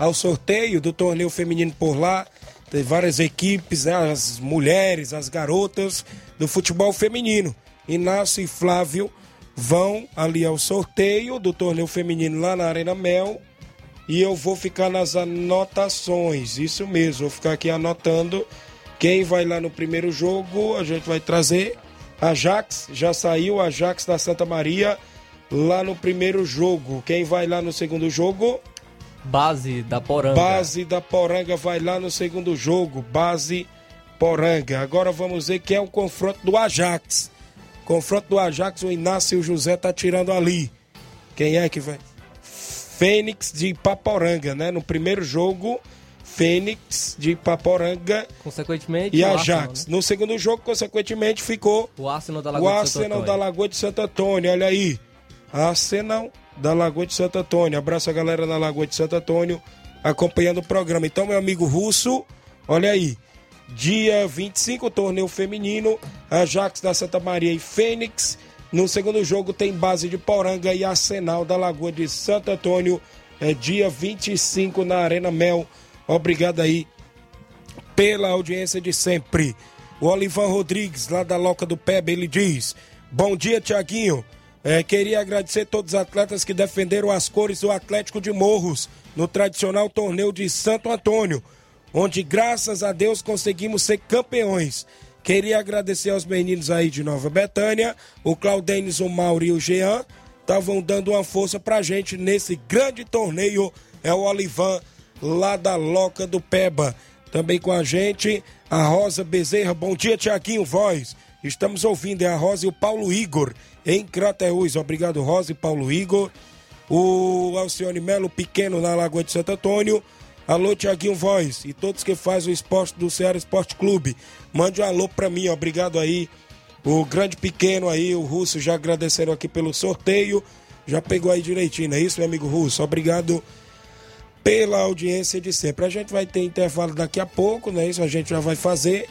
Ao sorteio do torneio feminino por lá. Tem várias equipes, né, as mulheres, as garotas do futebol feminino. Inácio e Flávio vão ali ao sorteio do torneio feminino lá na Arena Mel. E eu vou ficar nas anotações, isso mesmo, vou ficar aqui anotando quem vai lá no primeiro jogo. A gente vai trazer Ajax, já saiu Ajax da Santa Maria lá no primeiro jogo. Quem vai lá no segundo jogo? Base da Poranga. Base da Poranga vai lá no segundo jogo. Base Poranga. Agora vamos ver quem é o confronto do Ajax. Confronto do Ajax, o Inácio e o José tá tirando ali. Quem é que vai? Fênix de Paporanga, né? No primeiro jogo, Fênix de Paporanga Consequentemente, e Ajax. Arsenal, né? No segundo jogo, consequentemente, ficou O Arsenal da o Lagoa de Santo Arsenal da Lagoa de Santo Antônio. Olha aí. Arsenal da Lagoa de Santo Antônio. Abraço a galera da Lagoa de Santo Antônio acompanhando o programa. Então, meu amigo Russo, olha aí. Dia 25, torneio feminino, Ajax da Santa Maria e Fênix. No segundo jogo tem base de Poranga e Arsenal da Lagoa de Santo Antônio. É dia 25 na Arena Mel. Obrigado aí pela audiência de sempre. O Olivan Rodrigues, lá da Loca do Pebe, ele diz: Bom dia, Tiaguinho. É, queria agradecer todos os atletas que defenderam as cores do Atlético de Morros no tradicional torneio de Santo Antônio, onde, graças a Deus, conseguimos ser campeões. Queria agradecer aos meninos aí de Nova Betânia, o Claudênis, o Mauro e o Jean, estavam dando uma força pra gente nesse grande torneio. É o Olivan, lá da Loca do Peba. Também com a gente, a Rosa Bezerra. Bom dia, Tiaguinho Voz. Estamos ouvindo, é a Rosa e o Paulo Igor, em Crateús. Obrigado, Rosa e Paulo Igor. O Alcione Melo Pequeno, na Lagoa de Santo Antônio. Alô, Tiaguinho Voz e todos que fazem o esporte do Ceará Esporte Clube. Mande um alô pra mim, obrigado aí. O grande pequeno aí, o Russo, já agradeceram aqui pelo sorteio. Já pegou aí direitinho, é isso, meu amigo Russo? Obrigado pela audiência de sempre. A gente vai ter intervalo daqui a pouco, né? Isso a gente já vai fazer.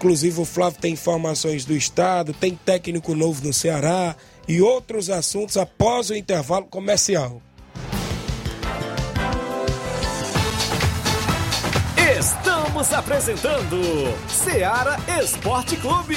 Inclusive o Flávio tem informações do estado, tem técnico novo no Ceará e outros assuntos após o intervalo comercial. Estamos apresentando Seara Esporte Clube.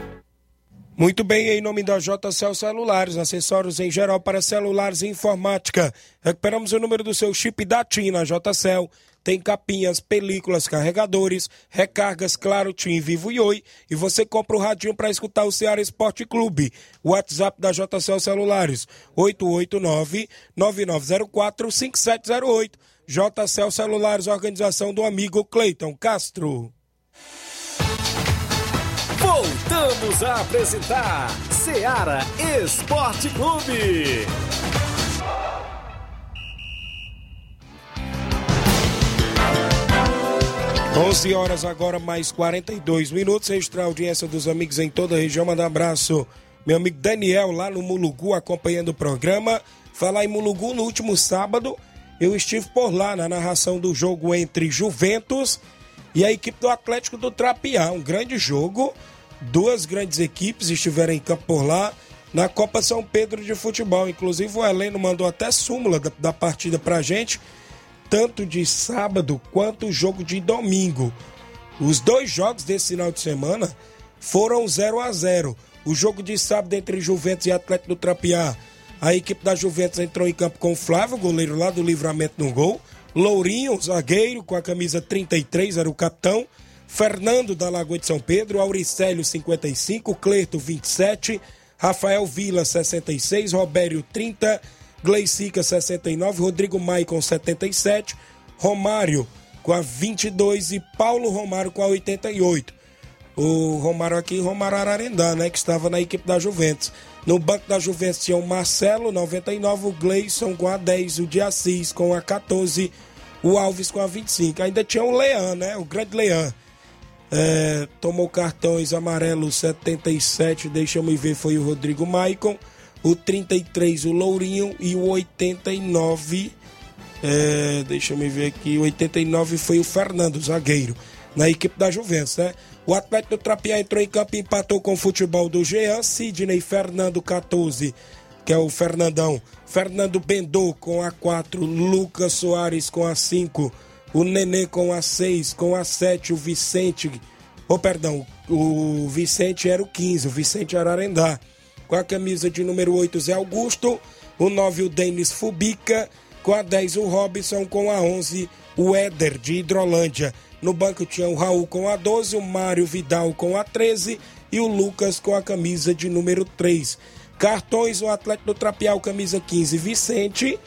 Muito bem, em nome da JCL Celulares, acessórios em geral para celulares e informática. Recuperamos o número do seu chip da TIM na JCL. Tem capinhas, películas, carregadores, recargas, claro, TIM, Vivo e Oi. E você compra o radinho para escutar o Ceará Esporte Clube. WhatsApp da JCL Celulares, 889-9904-5708. JCL Celulares, organização do amigo Cleiton Castro. Voltamos a apresentar Seara Esporte Clube. 11 horas agora, mais 42 minutos. Registrar a audiência dos amigos em toda a região. Manda um abraço, meu amigo Daniel, lá no Mulugu, acompanhando o programa. Falar em Mulugu, no último sábado, eu estive por lá na narração do jogo entre Juventus e a equipe do Atlético do Trapiá. Um grande jogo. Duas grandes equipes estiveram em campo por lá na Copa São Pedro de Futebol. Inclusive, o Heleno mandou até súmula da, da partida pra gente tanto de sábado quanto o jogo de domingo. Os dois jogos desse final de semana foram 0 a 0 O jogo de sábado entre Juventus e Atlético do Trapiá. A equipe da Juventus entrou em campo com o Flávio, goleiro lá do livramento no gol. Lourinho, zagueiro, com a camisa 33, era o capitão. Fernando da Lagoa de São Pedro, Auricélio 55, Clerto 27, Rafael Vila 66, Robério 30, Gleicica 69, Rodrigo Maicon 77, Romário com a 22 e Paulo Romário com a 88. O Romário aqui, Romário Ararendá, né, que estava na equipe da Juventus. No banco da Juventus tinha o Marcelo 99, o Gleison com a 10, o de Assis com a 14, o Alves com a 25. Ainda tinha o Leão, né, o grande Leão. É, tomou cartões amarelos 77, deixa eu me ver, foi o Rodrigo Maicon o 33 o Lourinho e o 89 é, deixa eu me ver aqui, o 89 foi o Fernando, zagueiro, na equipe da Juventus, né? O Atlético do Trapiá entrou em campo e empatou com o futebol do Jean, Sidney Fernando 14, que é o Fernandão, Fernando Bendô com a 4, Lucas Soares com a 5, o Nenê com a 6, com a 7, o Vicente, oh perdão, o Vicente era o 15, o Vicente Ararendá, com a camisa de número 8, Zé Augusto, o 9, o Denis Fubica, com a 10, o Robson, com a 11, o Éder de Hidrolândia. No banco tinha o Raul com a 12, o Mário Vidal com a 13 e o Lucas com a camisa de número 3. Cartões, o Atlético do Trapial, camisa 15, Vicente,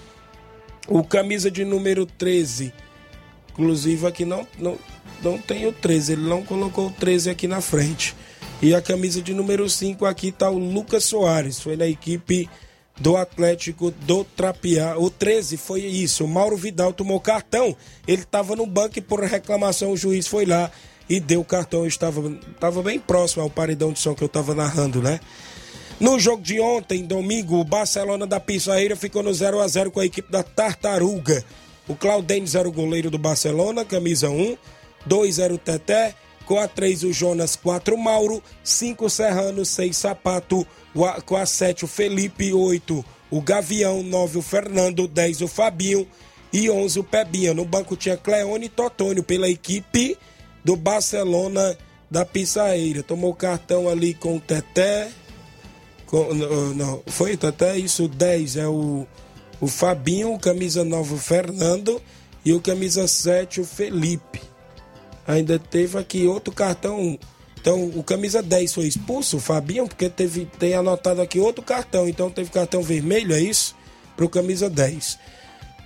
o camisa de número 13. Inclusive aqui não, não, não tem o 13, ele não colocou o 13 aqui na frente. E a camisa de número 5 aqui está o Lucas Soares, foi na equipe do Atlético do Trapiá. O 13 foi isso. O Mauro Vidal tomou cartão. Ele estava no banco e por reclamação o juiz foi lá e deu o cartão. Estava, estava bem próximo ao paredão de som que eu estava narrando, né? No jogo de ontem, domingo, o Barcelona da Pissarreira ficou no 0 a 0 com a equipe da Tartaruga. O Claudênis era o goleiro do Barcelona, camisa 1. 2 era o Teté. Com a 3 o Jonas, 4 Mauro. 5 Serrano, 6 Sapato. Com a 7 o Felipe, 8 o Gavião. 9 o Fernando. 10 o Fabinho. E 11 o Pebinha. No banco tinha Cleone e Totônio pela equipe do Barcelona da Pissarreira. Tomou cartão ali com o Teté. Com, não, não, foi até isso, 10 é o, o Fabinho, camisa 9 o Fernando e o camisa 7 o Felipe. Ainda teve aqui outro cartão. Então, o camisa 10 foi expulso, o Fabinho, porque teve, tem anotado aqui outro cartão. Então, teve cartão vermelho, é isso? Para o camisa 10.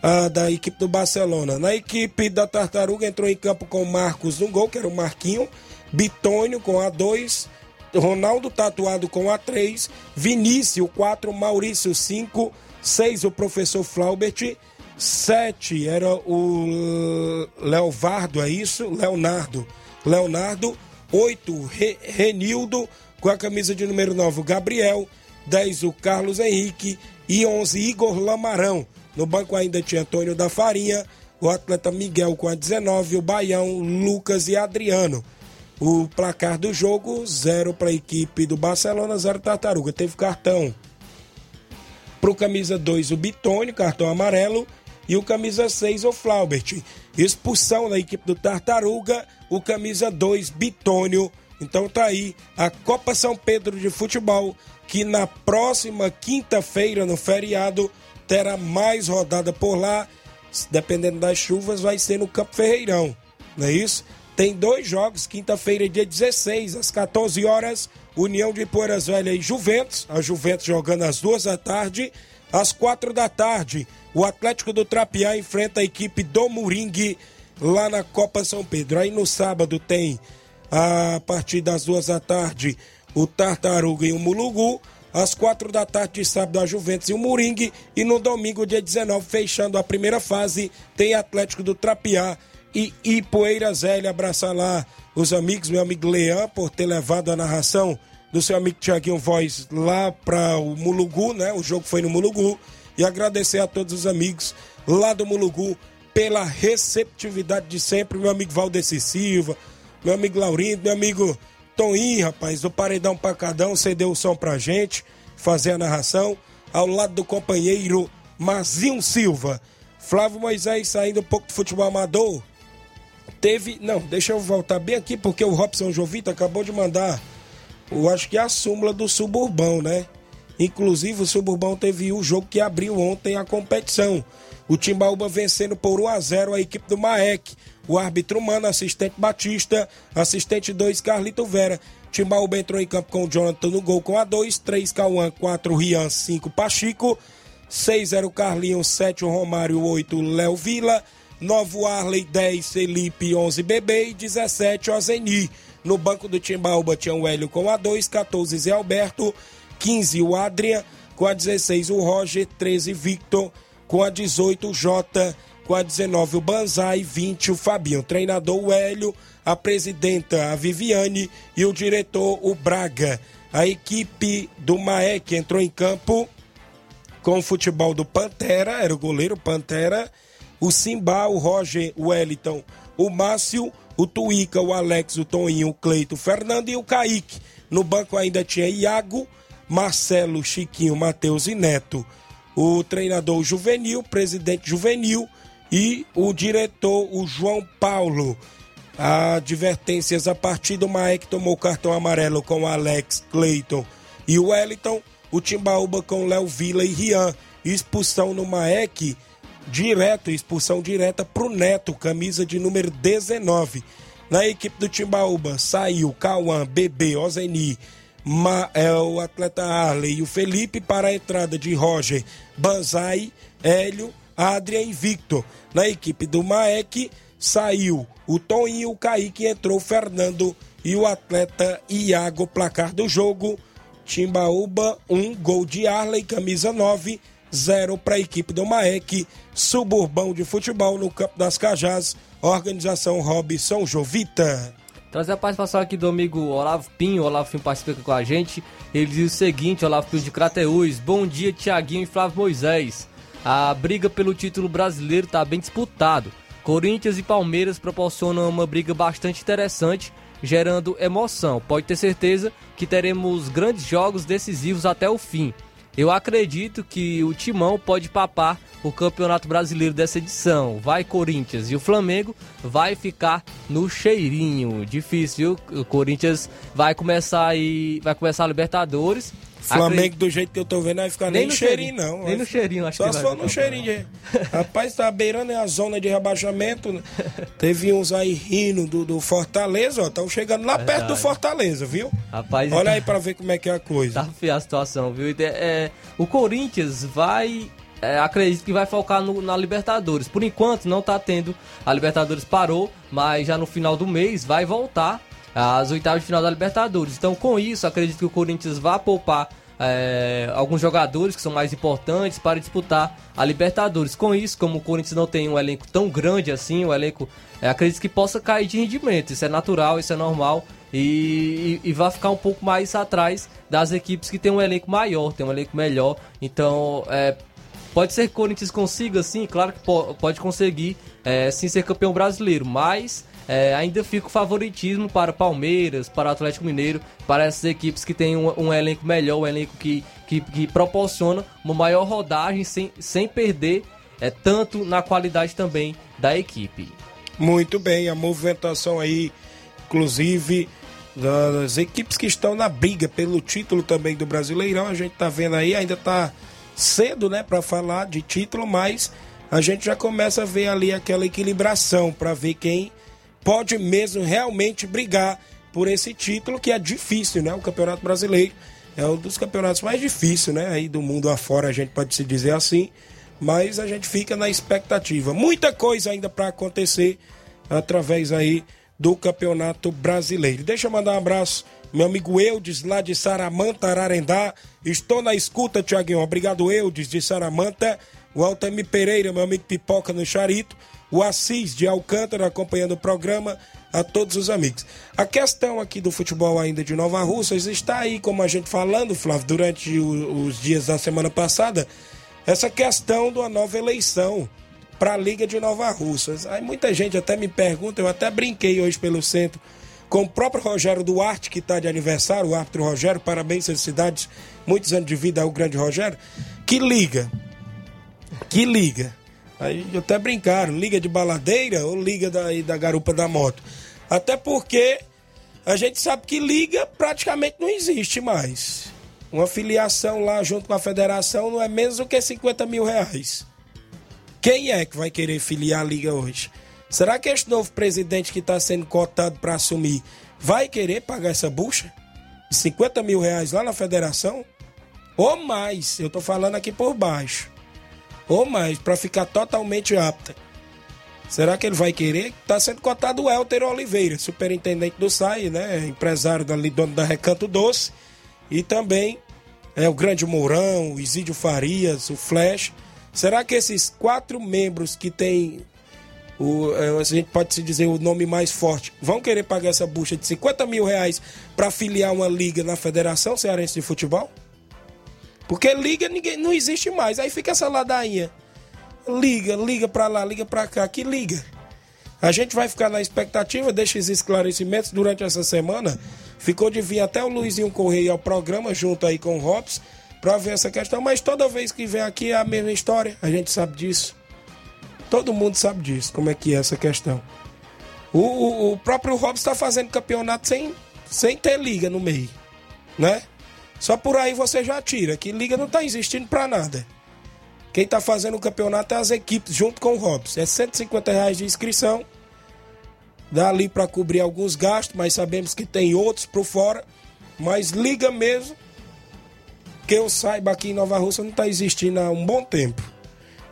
Ah, da equipe do Barcelona. Na equipe da Tartaruga entrou em campo com o Marcos no gol, que era o Marquinho. Bitônio com a 2. Ronaldo tatuado com a 3, Vinícius 4, Maurício 5, 6 o professor Flaubert, 7 era o Leovardo, é isso? Leonardo. Leonardo, 8 Re, Renildo com a camisa de número 9 o Gabriel, 10 o Carlos Henrique e 11 Igor Lamarão. No banco ainda tinha Antônio da Farinha, o atleta Miguel com a 19, o Baião, Lucas e Adriano. O placar do jogo, zero para a equipe do Barcelona, zero Tartaruga. Teve cartão para o camisa 2, o Bitone, cartão amarelo. E o camisa 6, o Flaubert. Expulsão da equipe do Tartaruga, o camisa 2, Bitônio. Então tá aí a Copa São Pedro de Futebol, que na próxima quinta-feira, no feriado, terá mais rodada por lá. Dependendo das chuvas, vai ser no Campo Ferreirão. Não é isso? Tem dois jogos, quinta-feira, dia 16, às 14 horas, União de Poeiras Velha e Juventus. A Juventus jogando às duas da tarde. Às quatro da tarde, o Atlético do Trapiá enfrenta a equipe do Moringue lá na Copa São Pedro. Aí no sábado tem, a partir das duas da tarde, o Tartaruga e o Mulugu. Às quatro da tarde de sábado, a Juventus e o Moringue. E no domingo, dia 19, fechando a primeira fase, tem Atlético do Trapiá e Ipoeira Zélia. Abraçar lá os amigos, meu amigo Leão, por ter levado a narração do seu amigo Tiaguinho Voz lá para o Mulugu, né? O jogo foi no Mulugu. E agradecer a todos os amigos lá do Mulugu pela receptividade de sempre. Meu amigo Valdeci Silva, meu amigo Laurindo, meu amigo Toninho, rapaz, do Paredão Pacadão, cedeu o som pra gente, fazer a narração, ao lado do companheiro Mazinho Silva. Flávio Moisés saindo um pouco do futebol amador. Teve. Não, deixa eu voltar bem aqui, porque o Robson Jovita acabou de mandar. Eu acho que é a súmula do Suburbão, né? Inclusive, o Suburbão teve o jogo que abriu ontem a competição. O Timbaúba vencendo por 1 a 0 a equipe do Maek. O árbitro Mano, assistente Batista, assistente 2, Carlito Vera. Timbaúba entrou em campo com o Jonathan no gol com a 2, 3 Cauã, 4 Rian, 5 Pachico, 6 era o Carlinhos, 7 o Romário, 8 Léo Vila, 9 o Arley, 10 Felipe, 11 Bebê e 17 o Zeni. No banco do Timbaúba tinha o Hélio com a 2, 14 Zé Alberto, 15 o Adrian, com a 16 o Roger, 13 Victor, com a 18 o Jota, com a 19 o Banzai, 20 o Fabinho. Treinador o Hélio, a presidenta a Viviane e o diretor o Braga. A equipe do Maek entrou em campo com o futebol do Pantera, era o goleiro Pantera, o Simba, o Roger, o Wellington, o Márcio, o Tuíca, o Alex, o Toninho, o Cleito, o Fernando e o Kaique. No banco ainda tinha Iago, Marcelo, Chiquinho, Matheus e Neto. o treinador juvenil, presidente juvenil e o diretor, o João Paulo. Advertências a partir do Maek tomou cartão amarelo com Alex Clayton e o Wellington, o Timbaúba com Léo Vila e Rian. Expulsão no Maek, direto, expulsão direta pro Neto, camisa de número 19. Na equipe do Timbaúba saiu Cauã, Bebê, Ozeni, Ma, é, o atleta Arley e o Felipe para a entrada de Roger, Banzai, Hélio, Adrian e Victor. Na equipe do Maek saiu o Toninho, o Kaique, entrou o Fernando e o atleta Iago, placar do jogo. Timbaúba, 1, um, gol de Arley, camisa 9, 0 para a equipe do Maek, Suburbão de Futebol no Campo das Cajás, organização Robson Jovita. Trazer a participação aqui do amigo Olavo Pinho. Olavo Pinho participa aqui com a gente. Ele diz o seguinte: Olavo Pinho de Crateús. Bom dia, Tiaguinho e Flávio Moisés. A briga pelo título brasileiro está bem disputado. Corinthians e Palmeiras proporcionam uma briga bastante interessante, gerando emoção. Pode ter certeza que teremos grandes jogos decisivos até o fim. Eu acredito que o Timão pode papar o Campeonato Brasileiro dessa edição. Vai Corinthians e o Flamengo vai ficar no cheirinho. Difícil, viu? O Corinthians vai começar e vai começar a Libertadores. Flamengo, Acredito... do jeito que eu tô vendo, vai ficar nem, nem no cheirinho, cheirinho, não. Nem no cheirinho, acho Só que se for no cheirinho. De... Rapaz, tá beirando a zona de rebaixamento. [laughs] Teve uns aí rindo do, do Fortaleza, ó. Estão chegando lá Verdade. perto do Fortaleza, viu? Rapaz, Olha aí pra ver como é que é a coisa. Tá feia a situação, viu? É, o Corinthians vai é, acredito que vai focar no, na Libertadores. Por enquanto não tá tendo. A Libertadores parou, mas já no final do mês vai voltar às oitavas de final da Libertadores. Então, com isso, acredito que o Corinthians vai poupar é, alguns jogadores que são mais importantes para disputar a Libertadores. Com isso, como o Corinthians não tem um elenco tão grande assim, o elenco é, acredito que possa cair de rendimento. Isso é natural, isso é normal. E, e, e, vai ficar um pouco mais atrás das equipes que tem um elenco maior, tem um elenco melhor. Então, é, pode ser que o Corinthians consiga, sim, claro que pode conseguir, sim, ser campeão brasileiro, mas é, ainda fica o favoritismo para Palmeiras, para Atlético Mineiro, para essas equipes que têm um, um elenco melhor, um elenco que, que, que, proporciona uma maior rodagem sem, sem perder é, tanto na qualidade também da equipe. Muito bem, a movimentação aí, inclusive das equipes que estão na briga pelo título também do Brasileirão, a gente tá vendo aí, ainda tá cedo, né, para falar de título, mas a gente já começa a ver ali aquela equilibração para ver quem pode mesmo realmente brigar por esse título que é difícil, né? O Campeonato Brasileiro é um dos campeonatos mais difíceis, né? Aí do mundo afora a gente pode se dizer assim, mas a gente fica na expectativa. Muita coisa ainda para acontecer através aí do Campeonato Brasileiro. Deixa eu mandar um abraço meu amigo Eudes, lá de Saramanta, Ararendá. Estou na escuta, Tiaguinho. Obrigado, Eudes, de Saramanta. O Altamir Pereira, meu amigo Pipoca no Charito o Assis de Alcântara acompanhando o programa, a todos os amigos. A questão aqui do futebol ainda de Nova Russas está aí, como a gente falando, Flávio, durante o, os dias da semana passada, essa questão de uma nova eleição para a Liga de Nova Russas. Aí muita gente até me pergunta, eu até brinquei hoje pelo centro com o próprio Rogério Duarte, que está de aniversário, o árbitro Rogério, parabéns, felicidades, muitos anos de vida ao grande Rogério, que liga, que liga Aí até brincaram, liga de baladeira ou liga da, da garupa da moto. Até porque a gente sabe que liga praticamente não existe mais. Uma filiação lá junto com a federação não é menos do que 50 mil reais. Quem é que vai querer filiar a liga hoje? Será que este novo presidente que está sendo cotado para assumir vai querer pagar essa bucha? 50 mil reais lá na federação? Ou mais, eu estou falando aqui por baixo ou mais, para ficar totalmente apta. Será que ele vai querer? Está sendo cotado o Helter Oliveira, superintendente do SAI, né? Empresário dali, dono da Recanto Doce. E também é o Grande Mourão, o Isídio Farias, o Flash. Será que esses quatro membros que tem o, é, a gente pode se dizer o nome mais forte, vão querer pagar essa bucha de 50 mil reais para filiar uma liga na Federação Cearense de Futebol? Porque liga, ninguém não existe mais. Aí fica essa ladainha. Liga, liga pra lá, liga pra cá. Que liga. A gente vai ficar na expectativa, deixa esses esclarecimentos durante essa semana. Ficou de vir até o Luizinho Correia ao programa, junto aí com o Robson, para ver essa questão, mas toda vez que vem aqui é a mesma história, a gente sabe disso. Todo mundo sabe disso, como é que é essa questão. O, o, o próprio Robson está fazendo campeonato sem, sem ter liga no meio, né? Só por aí você já tira, que liga não está existindo para nada. Quem está fazendo o campeonato é as equipes, junto com o Robson. É 150 reais de inscrição. Dá ali para cobrir alguns gastos, mas sabemos que tem outros por fora. Mas liga mesmo, que eu saiba aqui em Nova Rússia não está existindo há um bom tempo.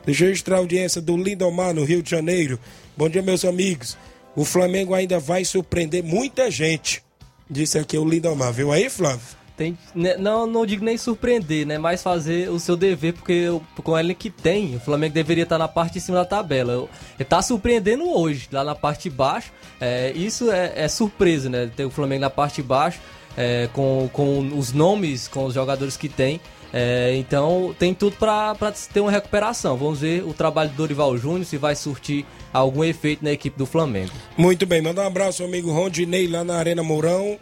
Deixa eu registrar a audiência do Lindomar, no Rio de Janeiro. Bom dia, meus amigos. O Flamengo ainda vai surpreender muita gente. Disse aqui o Lindomar. Viu aí, Flávio? Tem, né, não, não digo nem surpreender, né? Mas fazer o seu dever, porque com ele que tem, o Flamengo deveria estar na parte de cima da tabela. Ele tá surpreendendo hoje, lá na parte de baixo. É, isso é, é, surpresa, né? Ter o Flamengo na parte de baixo, é, com, com os nomes, com os jogadores que tem. É, então tem tudo para ter uma recuperação. Vamos ver o trabalho do Dorival Júnior se vai surtir algum efeito na equipe do Flamengo. Muito bem, manda um abraço ao amigo Rondinei lá na Arena Mourão.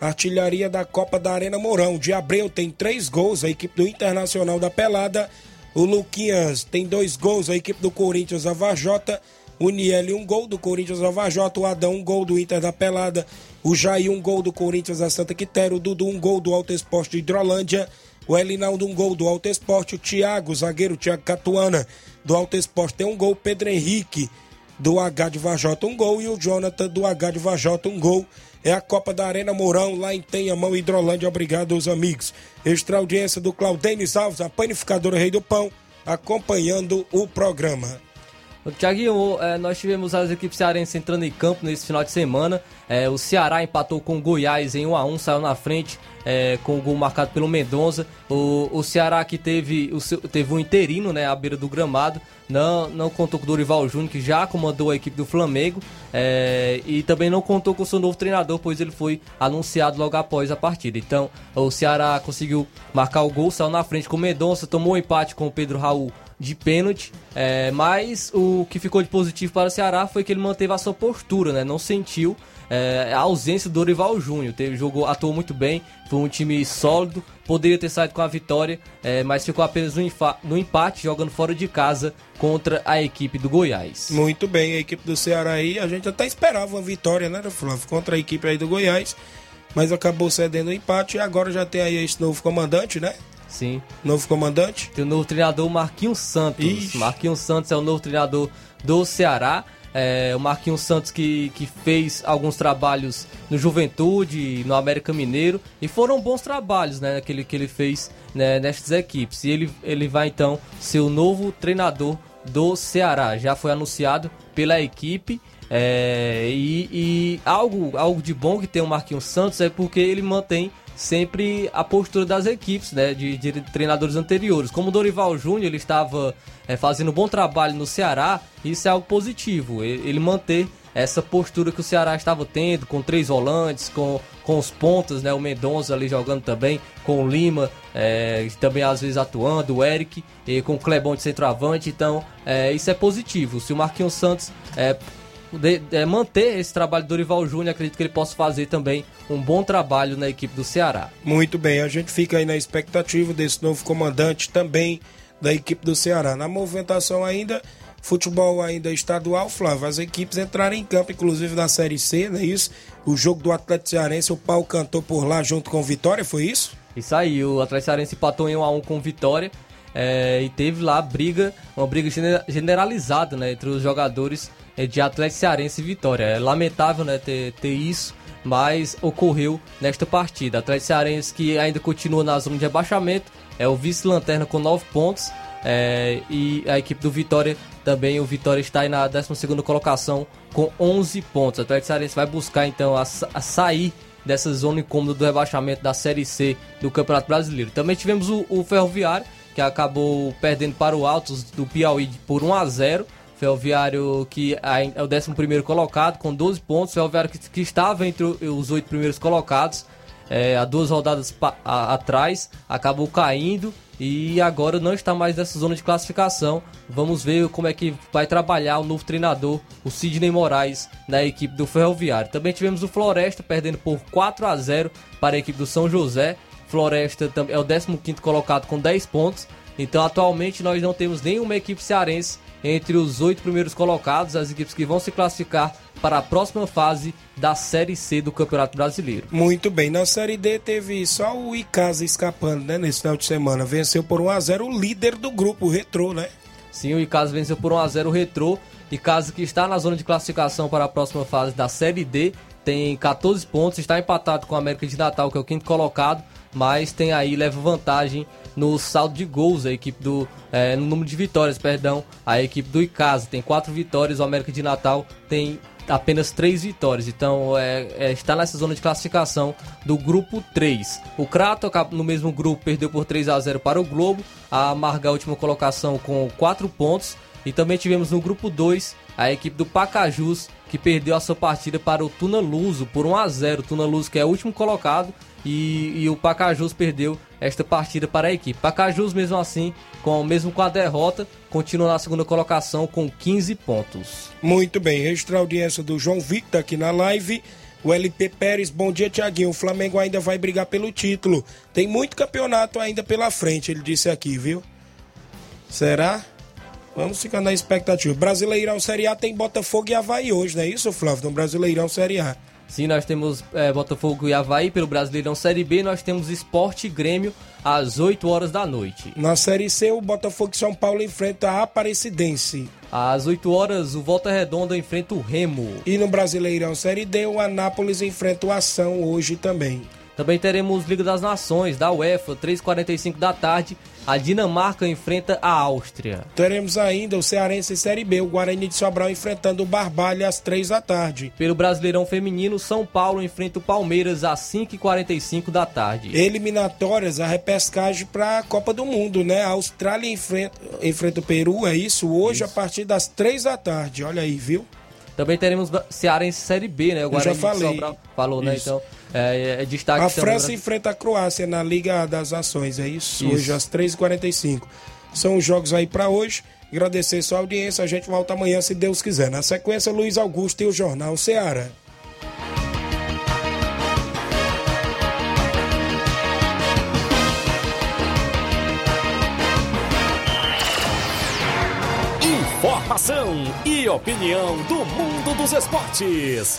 Artilharia da Copa da Arena Mourão. De Abreu tem três gols, a equipe do Internacional da Pelada. O Luquinhas tem dois gols, a equipe do Corinthians a Vajota. O Niel um gol do Corinthians a Vajota. O Adão um gol do Inter da Pelada. O Jair um gol do Corinthians a Santa Quitéria. O Dudu um gol do Alto Esporte de Hidrolândia. O Elinaldo um gol do Alto Esporte. O Thiago, zagueiro Thiago Catuana do Alto Esporte tem um gol. Pedro Henrique do H de Vajota um gol. E o Jonathan do H de Vajota um gol é a Copa da Arena Mourão, lá em Tenhamão, Hidrolândia. Obrigado aos amigos. Extra audiência do Claudênis Alves, a panificadora Rei do Pão, acompanhando o programa. Tiaguinho, é, nós tivemos as equipes cearenses entrando em campo nesse final de semana. É, o Ceará empatou com o Goiás em 1 a 1 saiu na frente é, com o gol marcado pelo Mendonça. O, o Ceará que teve, o teve um interino né, à beira do gramado, não, não contou com o Dorival Júnior, que já comandou a equipe do Flamengo, é, e também não contou com o seu novo treinador, pois ele foi anunciado logo após a partida. Então, o Ceará conseguiu marcar o gol, saiu na frente com o Mendonça, tomou um empate com o Pedro Raul de pênalti, é, mas o que ficou de positivo para o Ceará foi que ele manteve a sua postura, né? Não sentiu é, a ausência do Dorival Júnior. Teve, jogou, atuou muito bem, foi um time sólido, poderia ter saído com a vitória, é, mas ficou apenas no, no, empate, jogando fora de casa contra a equipe do Goiás. Muito bem, a equipe do Ceará aí, a gente até esperava uma vitória, né, Flávio, contra a equipe aí do Goiás, mas acabou cedendo o empate e agora já tem aí esse novo comandante, né? Sim. Novo comandante? Tem o novo treinador Marquinhos Santos. Ixi. Marquinhos Santos é o novo treinador do Ceará. É, o Marquinhos Santos que, que fez alguns trabalhos no Juventude, no América Mineiro, e foram bons trabalhos né, que, ele, que ele fez né, nestas equipes. E ele, ele vai então ser o novo treinador do Ceará. Já foi anunciado pela equipe. É, e, e algo, algo de bom que tem o Marquinhos Santos é porque ele mantém sempre a postura das equipes, né, de, de treinadores anteriores. Como o Dorival Júnior, ele estava é, fazendo um bom trabalho no Ceará, isso é algo positivo. Ele, ele, manter essa postura que o Ceará estava tendo, com três volantes, com, com os pontas, né, o Mendonça ali jogando também, com o Lima é, também às vezes atuando, o Eric, e com o Clebão de centroavante, então é, isso é positivo. Se o Marquinhos Santos é, de, de, manter esse trabalho do Dorival Júnior, acredito que ele possa fazer também um bom trabalho na equipe do Ceará. Muito bem, a gente fica aí na expectativa desse novo comandante também da equipe do Ceará. Na movimentação ainda, futebol ainda estadual, Flávio, as equipes entraram em campo, inclusive na Série C, não é isso? O jogo do Atlético Cearense, o pau cantou por lá junto com o Vitória, foi isso? Isso aí, o Atlético Cearense empatou em 1x1 com o Vitória. É, e teve lá briga, uma briga generalizada né, entre os jogadores é, de Atlético Cearense e Vitória. É lamentável né, ter, ter isso, mas ocorreu nesta partida. Atlético Cearense que ainda continua na zona de rebaixamento, é o vice-lanterna com 9 pontos. É, e a equipe do Vitória também, o Vitória está aí na 12 colocação com 11 pontos. O Atlético Cearense vai buscar então a, a sair dessa zona incômoda do rebaixamento da Série C do Campeonato Brasileiro. Também tivemos o, o Ferroviário, que acabou perdendo para o Altos do Piauí por 1 a 0 Ferroviário que é o 11 colocado com 12 pontos. Ferroviário que, que estava entre os oito primeiros colocados é, há duas rodadas a, atrás, acabou caindo e agora não está mais nessa zona de classificação. Vamos ver como é que vai trabalhar o novo treinador, o Sidney Moraes, na equipe do Ferroviário. Também tivemos o Floresta perdendo por 4 a 0 para a equipe do São José. Floresta é o 15 colocado com 10 pontos. Então, atualmente, nós não temos nenhuma equipe cearense entre os oito primeiros colocados, as equipes que vão se classificar para a próxima fase da Série C do Campeonato Brasileiro. Muito bem, na Série D teve só o Icasa escapando, né, nesse final de semana. Venceu por 1x0 o líder do grupo, o Retrô, né? Sim, o Icasa venceu por 1x0 o Retrô. Icasa que está na zona de classificação para a próxima fase da Série D. Tem 14 pontos, está empatado com o América de Natal, que é o quinto colocado. Mas tem aí, leva vantagem no saldo de gols, a equipe do. é, no número de vitórias, perdão. A equipe do Icasa tem quatro vitórias, o América de Natal tem apenas três vitórias. Então é, é, está nessa zona de classificação do grupo 3. O Crato no mesmo grupo perdeu por 3 a 0 para o Globo. A Marga a última colocação com 4 pontos. E também tivemos no grupo 2 a equipe do Pacajus que perdeu a sua partida para o Tuna Luso por 1 a 0. O Tuna Luso que é o último colocado e, e o Pacajus perdeu esta partida para a equipe. Pacajus mesmo assim, com mesmo com a derrota, continua na segunda colocação com 15 pontos. Muito bem, registrar a audiência do João Victor aqui na live. O LP Pérez, bom dia, Tiaguinho. O Flamengo ainda vai brigar pelo título. Tem muito campeonato ainda pela frente, ele disse aqui, viu? Será? Vamos ficar na expectativa. Brasileirão Série A tem Botafogo e Havaí hoje, não é isso, Flávio? No Brasileirão Série A. Sim, nós temos é, Botafogo e Havaí pelo Brasileirão Série B. Nós temos Esporte e Grêmio às 8 horas da noite. Na Série C, o Botafogo e São Paulo enfrenta a Aparecidense. Às 8 horas, o Volta Redonda enfrenta o Remo. E no Brasileirão Série D, o Anápolis enfrenta o Ação hoje também. Também teremos Liga das Nações, da UEFA, 3h45 da tarde. A Dinamarca enfrenta a Áustria. Teremos ainda o Cearense Série B, o Guarani de Sobral enfrentando o Barbalha às 3 da tarde. Pelo Brasileirão Feminino, São Paulo enfrenta o Palmeiras às 5h45 da tarde. Eliminatórias, a repescagem para a Copa do Mundo, né? A Austrália enfrenta, enfrenta o Peru, é isso? Hoje, a partir das 3 da tarde. Olha aí, viu? Também teremos Cearense Série B, né? O Eu já Guarani de falei. Sobral falou, né? Isso. Então, é, é destaque A também França pra- enfrenta a Croácia na Liga das Nações, é isso? Isso. Hoje às 3h45. São os jogos aí para hoje. Agradecer sua audiência. A gente volta amanhã, se Deus quiser. Na sequência, Luiz Augusto e o Jornal Ceará. Informação e opinião do mundo dos esportes.